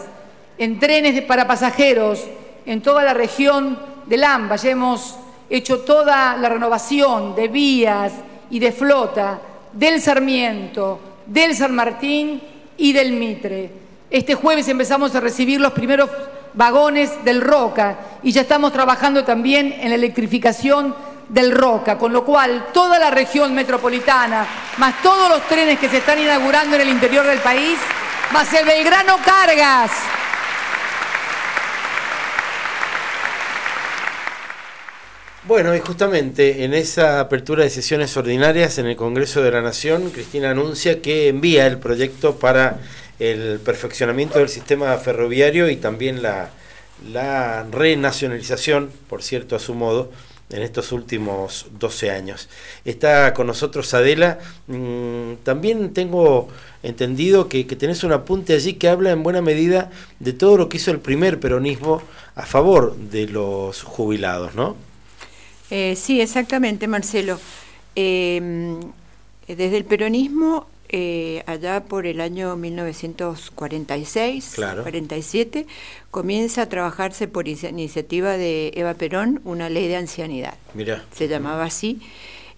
en trenes para pasajeros en toda la región del AMBA. Ya hemos hecho toda la renovación de vías y de flota del Sarmiento, del San Martín y del Mitre. Este jueves empezamos a recibir los primeros vagones del Roca y ya estamos trabajando también en la electrificación del Roca, con lo cual toda la región metropolitana, más todos los trenes que se están inaugurando en el interior del país, más el Belgrano Cargas, Bueno, y justamente en esa apertura de sesiones ordinarias en el Congreso de la Nación, Cristina anuncia que envía el proyecto para el perfeccionamiento del sistema ferroviario y también la, la renacionalización, por cierto, a su modo, en estos últimos 12 años. Está con nosotros Adela. Mm, También tengo entendido que, que tenés un apunte allí que habla en buena medida de todo lo que hizo el primer peronismo a favor de los jubilados, ¿no? Eh, sí, exactamente, Marcelo. Eh, desde el peronismo, eh, allá por el año 1946, Claro. 47, comienza a trabajarse por inicia- iniciativa de Eva Perón una ley de ancianidad. Mirá. se llamaba así,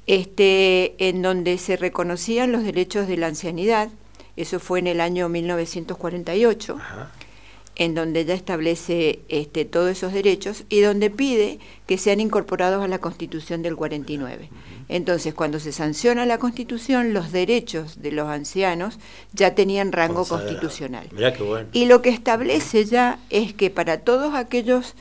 este, en donde se reconocían los derechos de la ancianidad, eso fue en el año 1948, en donde ella establece este, todos esos derechos y donde pide que sean incorporados a la Constitución del 49. Entonces, cuando se sanciona la Constitución, los derechos de los ancianos ya tenían rango Consagrado. constitucional. Mirá qué bueno. Y lo que establece ya es que para todos aquellos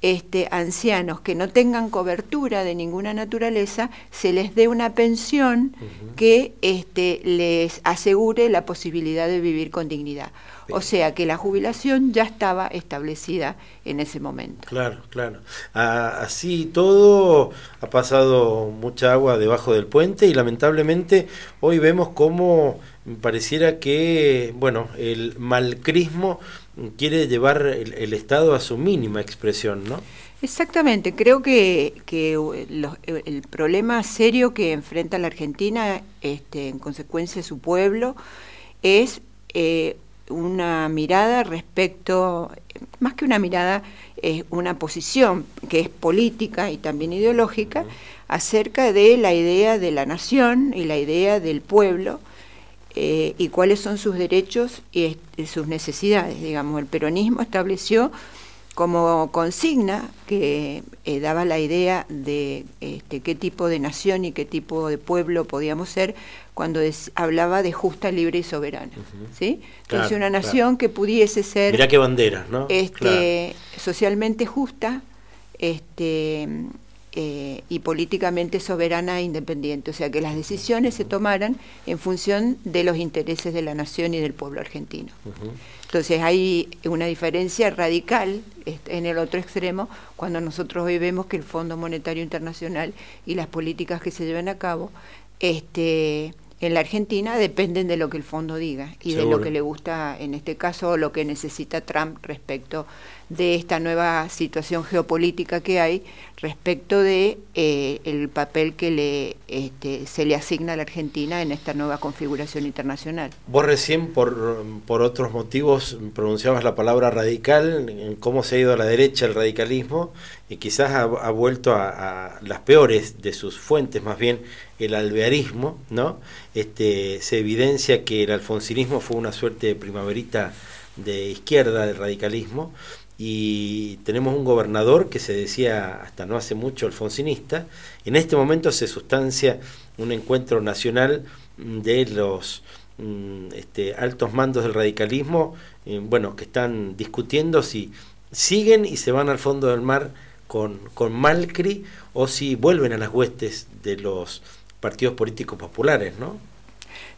este, ancianos que no tengan cobertura de ninguna naturaleza, se les dé una pensión que este, les asegure la posibilidad de vivir con dignidad. O sea que la jubilación ya estaba establecida en ese momento. Claro, claro. Ah, así todo ha pasado mucha agua debajo del puente y lamentablemente hoy vemos cómo pareciera que, bueno, el malcrismo quiere llevar el, el Estado a su mínima expresión, ¿no? Exactamente, creo que, que eh, eh, el problema serio que enfrenta la Argentina, este, en consecuencia su pueblo, es eh, una mirada respecto, más que una mirada, es una posición que es política y también ideológica acerca de la idea de la nación y la idea del pueblo eh, y cuáles son sus derechos y est- sus necesidades. Digamos, el peronismo estableció como consigna que eh, daba la idea de este, qué tipo de nación y qué tipo de pueblo podíamos ser cuando des- hablaba de justa, libre y soberana. ¿sí? Entonces Claro, una claro. nación que pudiese ser Mirá qué banderas, ¿no? este, socialmente justa este, eh, y políticamente soberana e independiente, o sea que las decisiones se tomaran en función de los intereses de la nación y del pueblo argentino. Entonces hay una diferencia radical este, en el otro extremo cuando nosotros hoy vemos que el Fondo Monetario Internacional y las políticas que se llevan a cabo este, en la Argentina dependen de lo que el fondo diga y de lo que le gusta, en este caso, lo que necesita Trump respecto de esta nueva situación geopolítica que hay respecto de eh, el papel que le este, se le asigna a la Argentina en esta nueva configuración internacional. Vos recién, por, por otros motivos, pronunciabas la palabra radical, en cómo se ha ido a la derecha el radicalismo, y quizás ha, ha vuelto a, las peores de sus fuentes, más bien el alvearismo, ¿no? Este, se evidencia que el alfonsinismo fue una suerte de primaverita de izquierda del radicalismo, y tenemos un gobernador que se decía hasta no hace mucho alfonsinista. En este momento se sustancia un encuentro nacional mm, de los mm, este, altos mandos del radicalismo, eh, bueno, que están discutiendo si siguen y se van al fondo del mar con, con Malcri o si vuelven a las huestes de los partidos políticos populares, ¿no?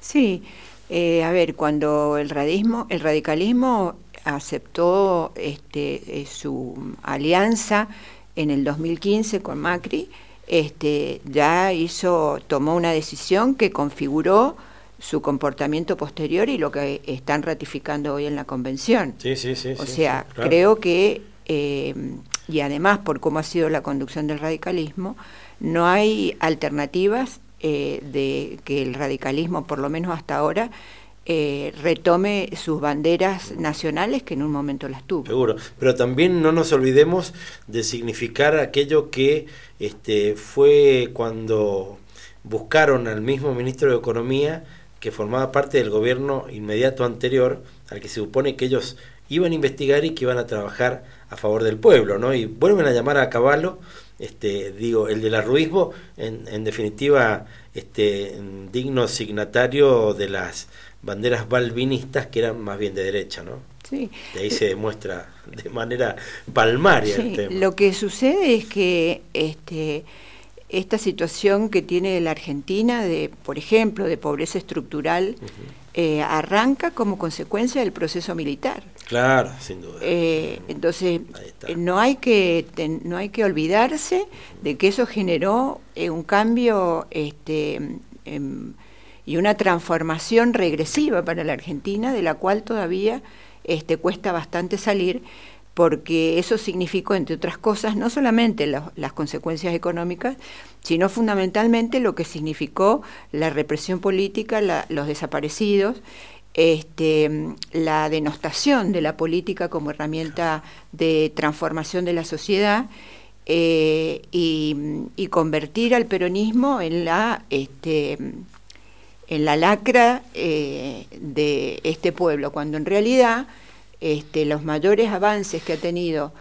Sí, eh, a ver, cuando el radismo, el radicalismo aceptó este, eh, su alianza en el 2015 con Macri, este, ya hizo, tomó una decisión que configuró su comportamiento posterior y lo que están ratificando hoy en la convención. Sí, sí, sí. O sí, sea, sí, claro. creo que, eh, y además por cómo ha sido la conducción del radicalismo, no hay alternativas eh, de que el radicalismo, por lo menos hasta ahora, eh, retome sus banderas nacionales que en un momento las tuvo. Seguro, pero también no nos olvidemos de significar aquello que este, fue cuando buscaron al mismo ministro de Economía que formaba parte del gobierno inmediato anterior, al que se supone que ellos iban a investigar y que iban a trabajar a favor del pueblo, ¿no? Y vuelven a llamar a Caballo, este, digo, el del arruismo, en, en definitiva, este, digno signatario de las banderas balvinistas que eran más bien de derecha, ¿no? Sí. De ahí se demuestra de manera palmaria el tema. Lo que sucede es que este, esta situación que tiene la Argentina, de, por ejemplo, de pobreza estructural, eh, arranca como consecuencia del proceso militar. Claro, sin duda. Eh, entonces, eh, no hay, que, ten- no hay que olvidarse de que eso generó eh, un cambio este, em, y una transformación regresiva para la Argentina, de la cual todavía este, cuesta bastante salir, porque eso significó, entre otras cosas, no solamente las consecuencias económicas, sino fundamentalmente lo que significó la represión política, los desaparecidos, este, la denostación de la política como herramienta de transformación de la sociedad eh, y, y convertir al peronismo en la este, en la lacra eh, de este pueblo, cuando en realidad este, los mayores avances que ha tenido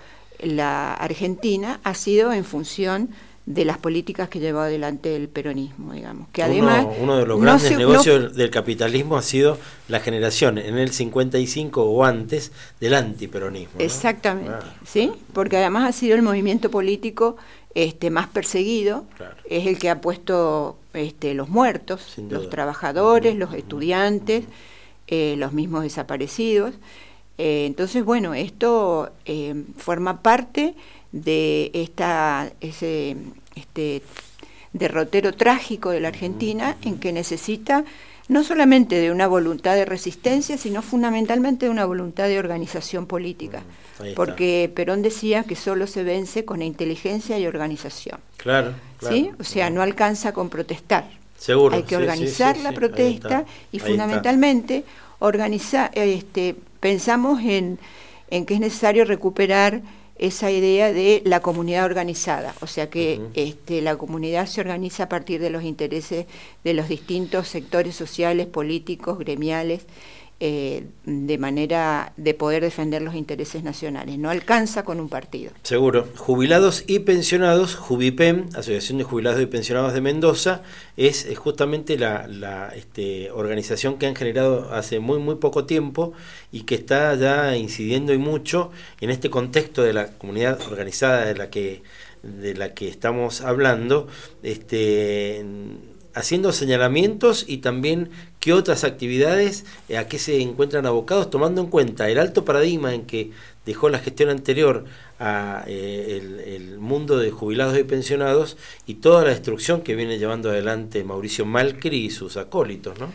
la Argentina ha sido en función de las políticas que llevó adelante el peronismo, digamos. Que además uno, uno de los no grandes se- no- negocios del capitalismo ha sido la generación en el 55 o antes del antiperonismo. ¿no? Exactamente, Ah, ¿sí? Porque además ha sido el movimiento político este, más perseguido, Claro. es el que ha puesto este, los muertos, los trabajadores, los estudiantes, eh, los mismos desaparecidos. Eh, entonces, bueno, esto eh, forma parte de esta, ese este derrotero trágico de la Argentina en que necesita no solamente de una voluntad de resistencia, sino fundamentalmente de una voluntad de organización política. Porque Perón decía que solo se vence con inteligencia y organización. Claro, claro. ¿sí? O sea, no alcanza con protestar. Seguro, Hay que sí, organizar sí, la protesta y ahí fundamentalmente organizar, este, pensamos en, en que es necesario recuperar esa idea de la comunidad organizada, o sea que este, la comunidad se organiza a partir de los intereses de los distintos sectores sociales, políticos, gremiales, eh, de manera de poder defender los intereses nacionales. No alcanza con un partido. Seguro. Jubilados y pensionados, Jubipem, Asociación de Jubilados y Pensionados de Mendoza, es justamente la, la, este, organización que han generado hace muy, muy poco tiempo y que está ya incidiendo y mucho en este contexto de la comunidad organizada de la que, de la que estamos hablando. Este, haciendo señalamientos y también qué otras actividades, eh, a qué se encuentran abocados, tomando en cuenta el alto paradigma en que dejó la gestión anterior a eh, el, el mundo de jubilados y pensionados y toda la destrucción que viene llevando adelante Mauricio Malcri y sus acólitos, ¿no?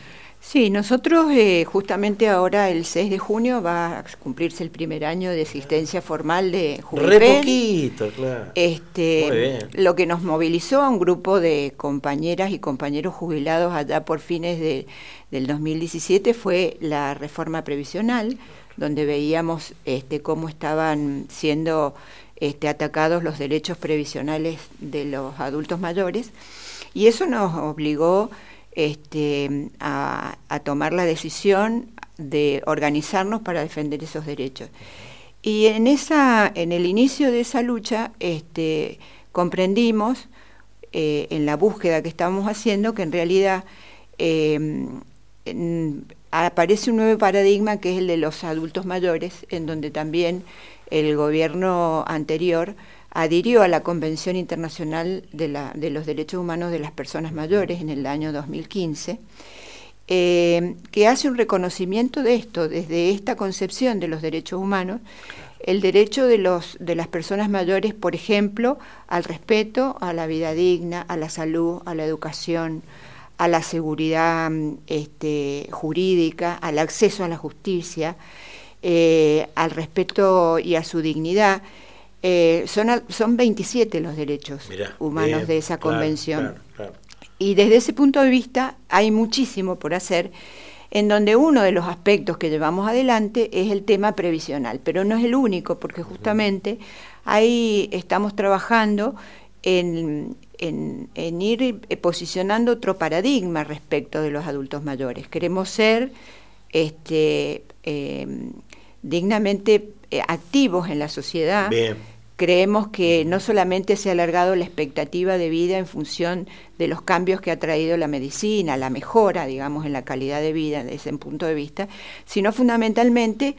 Sí, nosotros eh, justamente ahora el 6 de junio va a cumplirse el primer año de existencia formal de Re Juventud. poquito, claro. Este, Muy bien. lo que nos movilizó a un grupo de compañeras y compañeros jubilados allá por fines de- del 2017 fue la reforma previsional, donde veíamos este, cómo estaban siendo este, atacados los derechos previsionales de los adultos mayores, y eso nos obligó este, a, tomar la decisión de organizarnos para defender esos derechos. Y en, esa, en el inicio de esa lucha este, comprendimos, eh, en la búsqueda que estábamos haciendo, que en realidad en- aparece un nuevo paradigma que es el de los adultos mayores, en donde también el gobierno anterior adhirió a la Convención Internacional de, los Derechos Humanos de las Personas Mayores en el año 2015, eh, que hace un reconocimiento de esto, desde esta concepción de los derechos humanos, el derecho de, los, de las personas mayores, por ejemplo, al respeto, a la vida digna, a la salud, a la educación, a la seguridad mm, este, jurídica, al acceso a la justicia, eh, al respeto y a su dignidad. Eh, son, son 27 los derechos Mirá, humanos bien, de esa convención. claro, claro. Y desde ese punto de vista hay muchísimo por hacer, en donde uno de los aspectos que llevamos adelante es el tema previsional, pero no es el único, porque justamente ahí estamos trabajando en, en- en ir eh, posicionando otro paradigma respecto de los adultos mayores. Queremos ser este, eh, dignamente eh, activos en la sociedad. Bien. Creemos que no solamente se ha alargado la expectativa de vida en función de los cambios que ha traído la medicina, la mejora, digamos, en la calidad de vida desde ese punto de vista, sino fundamentalmente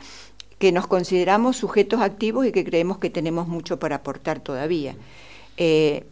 que nos consideramos sujetos activos y que creemos que tenemos mucho para aportar todavía. Eh,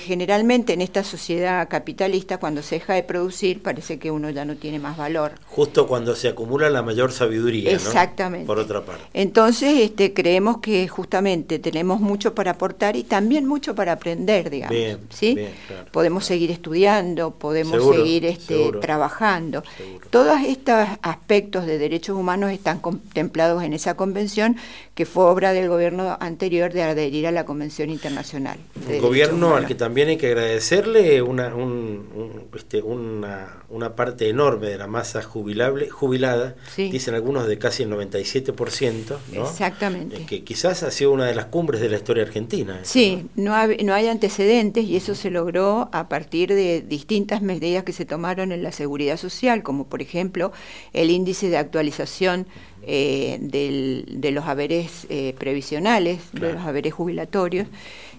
generalmente en esta sociedad capitalista, cuando se deja de producir, parece que uno ya no tiene más valor. Justo cuando se acumula la mayor sabiduría, ¿no? Exactamente. Por otra parte. Entonces, este, creemos que justamente tenemos mucho para aportar y también mucho para aprender, digamos. Bien, ¿sí? bien, claro. Podemos seguir estudiando, podemos Seguro, seguir este, seguro. trabajando. Todos estos aspectos de derechos humanos están contemplados en esa convención que fue obra del gobierno anterior de adherir a la Convención Internacional. de Un Derechos gobierno al que también hay que agradecerle una, un- un- este, una, una parte enorme de la masa jubilable, jubilada, Sí. dicen algunos de casi el 97%, ¿no? Exactamente. Eh, que quizás ha sido una de las cumbres de la historia argentina. eso, Sí, no, hab- no hay antecedentes y eso se logró a partir de distintas medidas que se tomaron en la seguridad social, como por ejemplo el índice de actualización eh, del- de los haberes eh, previsionales, de los haberes jubilatorios,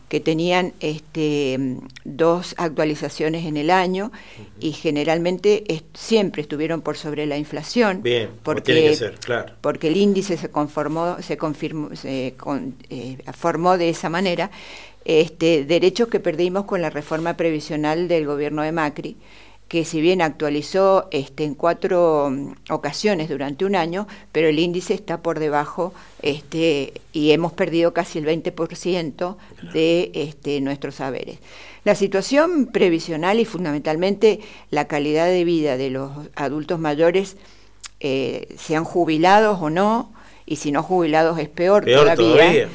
que tenían este, dos actualizaciones en el año y generalmente siempre estuvieron por sobre la inflación. Bien, porque tiene que ser, claro. porque el índice se conformó, se confirmó, se con- eh, formó de esa manera, este, derechos que perdimos con la reforma previsional del gobierno de Macri, que si bien actualizó este, en cuatro mm, ocasiones durante un año, pero el índice está por debajo este, y hemos perdido casi el 20% de este, nuestros saberes. La situación previsional y fundamentalmente la calidad de vida de los adultos mayores eh, sean jubilados o no, y si no jubilados es peor, Peor todavía, todavía.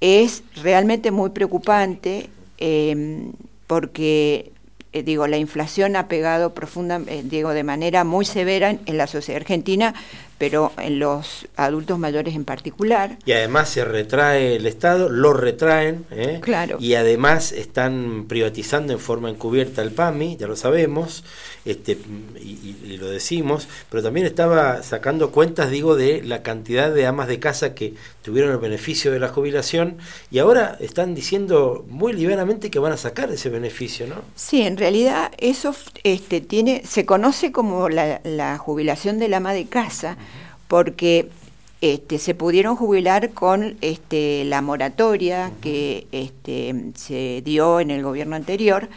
es realmente muy preocupante eh, porque, eh, digo, la inflación ha pegado profunda, eh, digo, de manera muy severa en, en la sociedad argentina, pero en los adultos mayores en particular. Y además se retrae el Estado, lo retraen, ¿eh? Claro. y además están privatizando en forma encubierta el PAMI, ya lo sabemos, este, y, y- y lo decimos, pero también estaba sacando cuentas, digo, de la cantidad de amas de casa que tuvieron el beneficio de la jubilación y ahora están diciendo muy liberamente que van a sacar ese beneficio, ¿no? Sí, en realidad eso este, tiene, se conoce como la, la jubilación del ama de casa, porque este, se pudieron jubilar con este, la moratoria que este, se dio en el gobierno anterior,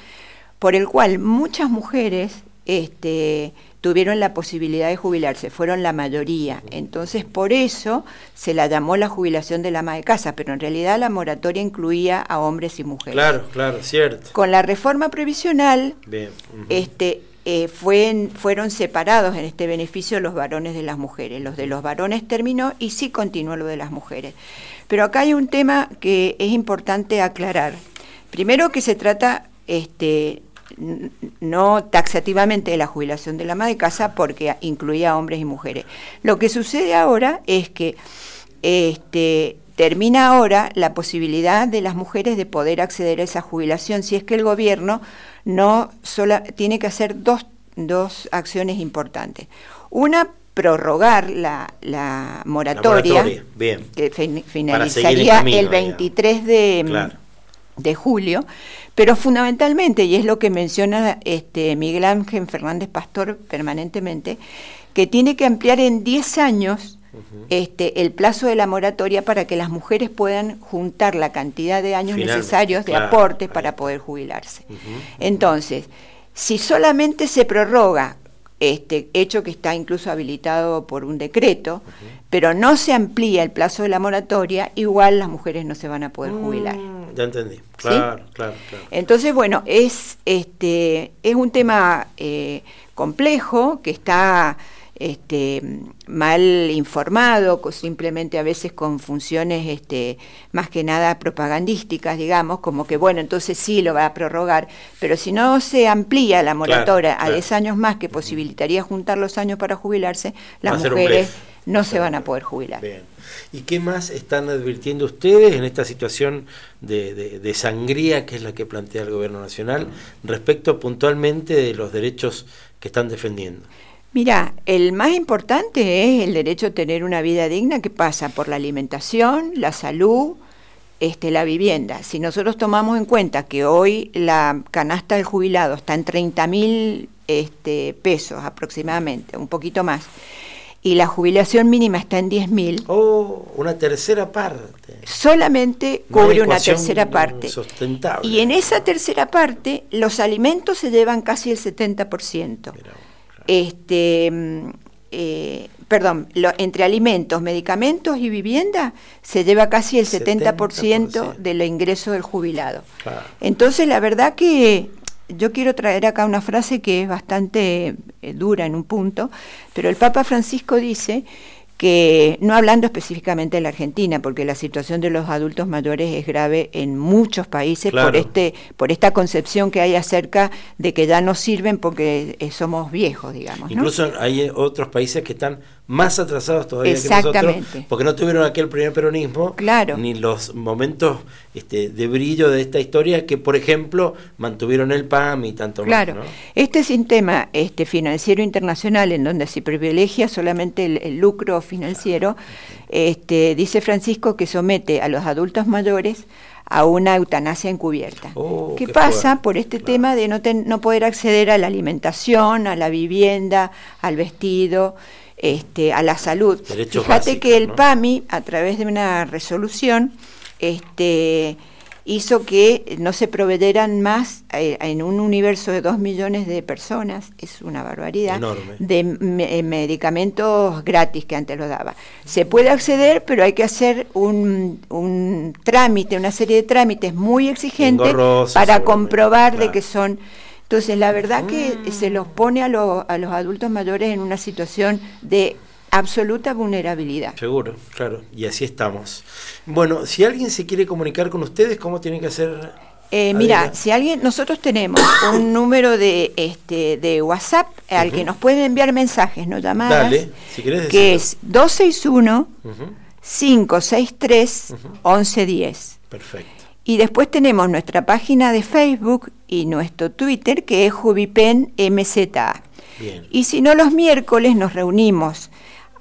por el cual muchas mujeres este, tuvieron la posibilidad de jubilarse, fueron la mayoría. Entonces, por eso se la llamó la jubilación del ama de casa, pero en realidad la moratoria incluía a hombres y mujeres. Claro, claro, cierto. Con la reforma previsional, Bien. este, eh, fue- fueron separados en este beneficio los varones de las mujeres. Los de los varones terminó y sí continuó lo de las mujeres. Pero acá hay un tema que es importante aclarar. Primero que se trata este, no taxativamente de la jubilación de la ama de casa porque incluía hombres y mujeres. Lo que sucede ahora es que este, termina ahora la posibilidad de las mujeres de poder acceder a esa jubilación si es que el gobierno no sola, tiene que hacer dos, dos acciones importantes. Una, prorrogar la, la moratoria, moratoria, bien. que fin- finalizaría camino, el digamos. 23 de, Claro. de julio, pero fundamentalmente, y es lo que menciona este Miguel Ángel Fernández Pastor permanentemente, que tiene que ampliar en 10 años este, el plazo de la moratoria para que las mujeres puedan juntar la cantidad de años necesarios de claro, aportes para poder jubilarse. Entonces, si solamente se prorroga este hecho que está incluso habilitado por un decreto, pero no se amplía el plazo de la moratoria, igual las mujeres no se van a poder jubilar. Ya entendí. Claro, claro, claro. Entonces, bueno, es este es un tema eh, complejo que está este, mal informado, simplemente a veces con funciones este, más que nada propagandísticas, digamos, como que bueno, entonces sí lo va a prorrogar, pero si no se amplía la moratoria a claro. 10 años más, que posibilitaría juntar los años para jubilarse, las mujeres no se van a poder jubilar. Bien. ¿Y qué más están advirtiendo ustedes en esta situación de, de- de sangría que es la que plantea el gobierno nacional respecto puntualmente de los derechos que están defendiendo? Mira, el más importante es el derecho a tener una vida digna que pasa por la alimentación, la salud, este, la vivienda. Si nosotros tomamos en cuenta que hoy la canasta del jubilado está en 30 mil este, pesos aproximadamente, un poquito más, y la jubilación mínima está en 10 mil, Oh, una tercera parte. solamente cubre una tercera parte. Sustentable. Y en esa tercera parte, los alimentos se llevan casi el 70%. Este, mm, eh, perdón, lo- entre alimentos, medicamentos y vivienda se lleva casi el 70%, del ingreso del jubilado. Claro. Entonces, la verdad que yo quiero traer acá una frase que es bastante eh, dura en un punto, pero el Papa Francisco dice que, no hablando específicamente de la Argentina, porque la situación de los adultos mayores es grave en muchos países por este por esta concepción que hay acerca de que ya no sirven porque eh, somos viejos, digamos. ¿no? Incluso hay eh, otros países que están más atrasados todavía que nosotros, porque no tuvieron aquel primer peronismo, Claro. ni los momentos este, de brillo de esta historia que, por ejemplo, mantuvieron el PAM y tanto Claro, más. ¿no? este sistema este, financiero internacional en donde se privilegia solamente el, el lucro financiero, este, dice Francisco que somete a los adultos mayores a una eutanasia encubierta. Oh, ¿Qué, pasa fuerte, por este tema de no, ten- no poder acceder a la alimentación, a la vivienda, al vestido, este, a la salud? Derechos Fíjate básicos, que el ¿no? PAMI, a través de una resolución, este, hizo que no se proveyeran más eh, en un universo de dos millones de personas, es una barbaridad, Enorme. de me- eh, medicamentos gratis que antes lo daba. Se puede acceder, pero hay que hacer un, un trámite, una serie de trámites muy exigentes para comprobar de que son... Entonces, la verdad que se los pone a, lo- a los adultos mayores en una situación de absoluta vulnerabilidad. Seguro, claro, y así estamos. Bueno, si alguien se quiere comunicar con ustedes, ¿cómo tienen que hacer? Eh, mira, si alguien, nosotros tenemos un número de este de WhatsApp al que nos pueden enviar mensajes, no llamadas, Dale, si querés que es 261 Ujú, 563 1110. Perfecto. Y después tenemos nuestra página de Facebook y nuestro Twitter que es Jubipen MZA. Bien. Y si no, los miércoles nos reunimos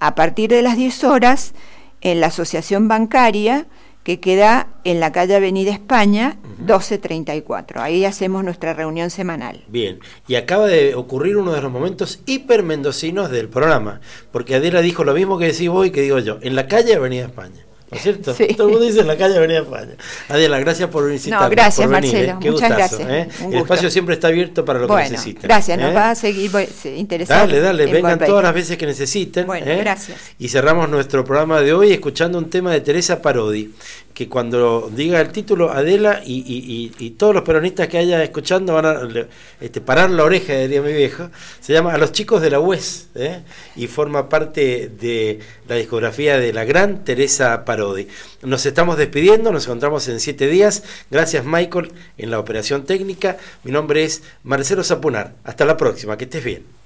a partir de las 10 horas en la Asociación Bancaria que queda en la calle Avenida España 1234. Ahí hacemos nuestra reunión semanal. Bien, y acaba de ocurrir uno de los momentos hipermendocinos del programa, porque Adela dijo lo mismo que decís vos y que digo yo, en la calle Avenida España. ¿No es cierto? Sí. Todo el mundo dice en la calle Avenida España. Adela, gracias por visitarnos. No, gracias, por venir, Marcelo. ¿eh? Qué Muchas gustazo, gracias. ¿eh? El espacio siempre está abierto para lo que necesiten. gracias, nos ¿eh? va a seguir interesar. Dale, dale, en vengan Volver. todas las veces que necesiten. Bueno, gracias. Y cerramos nuestro programa de hoy escuchando un tema de Teresa Parodi, que cuando diga el título, Adela y, y- y- todos los peronistas que haya escuchando van a este, parar la oreja, diría mi viejo. Se llama A los chicos de la UES ¿eh? y forma parte de la discografía de la gran Teresa Parodi. Nos estamos despidiendo, nos encontramos en siete días. Gracias, Michael, en la operación técnica. Mi nombre es Marcelo Zapunar. Hasta la próxima, que estés bien.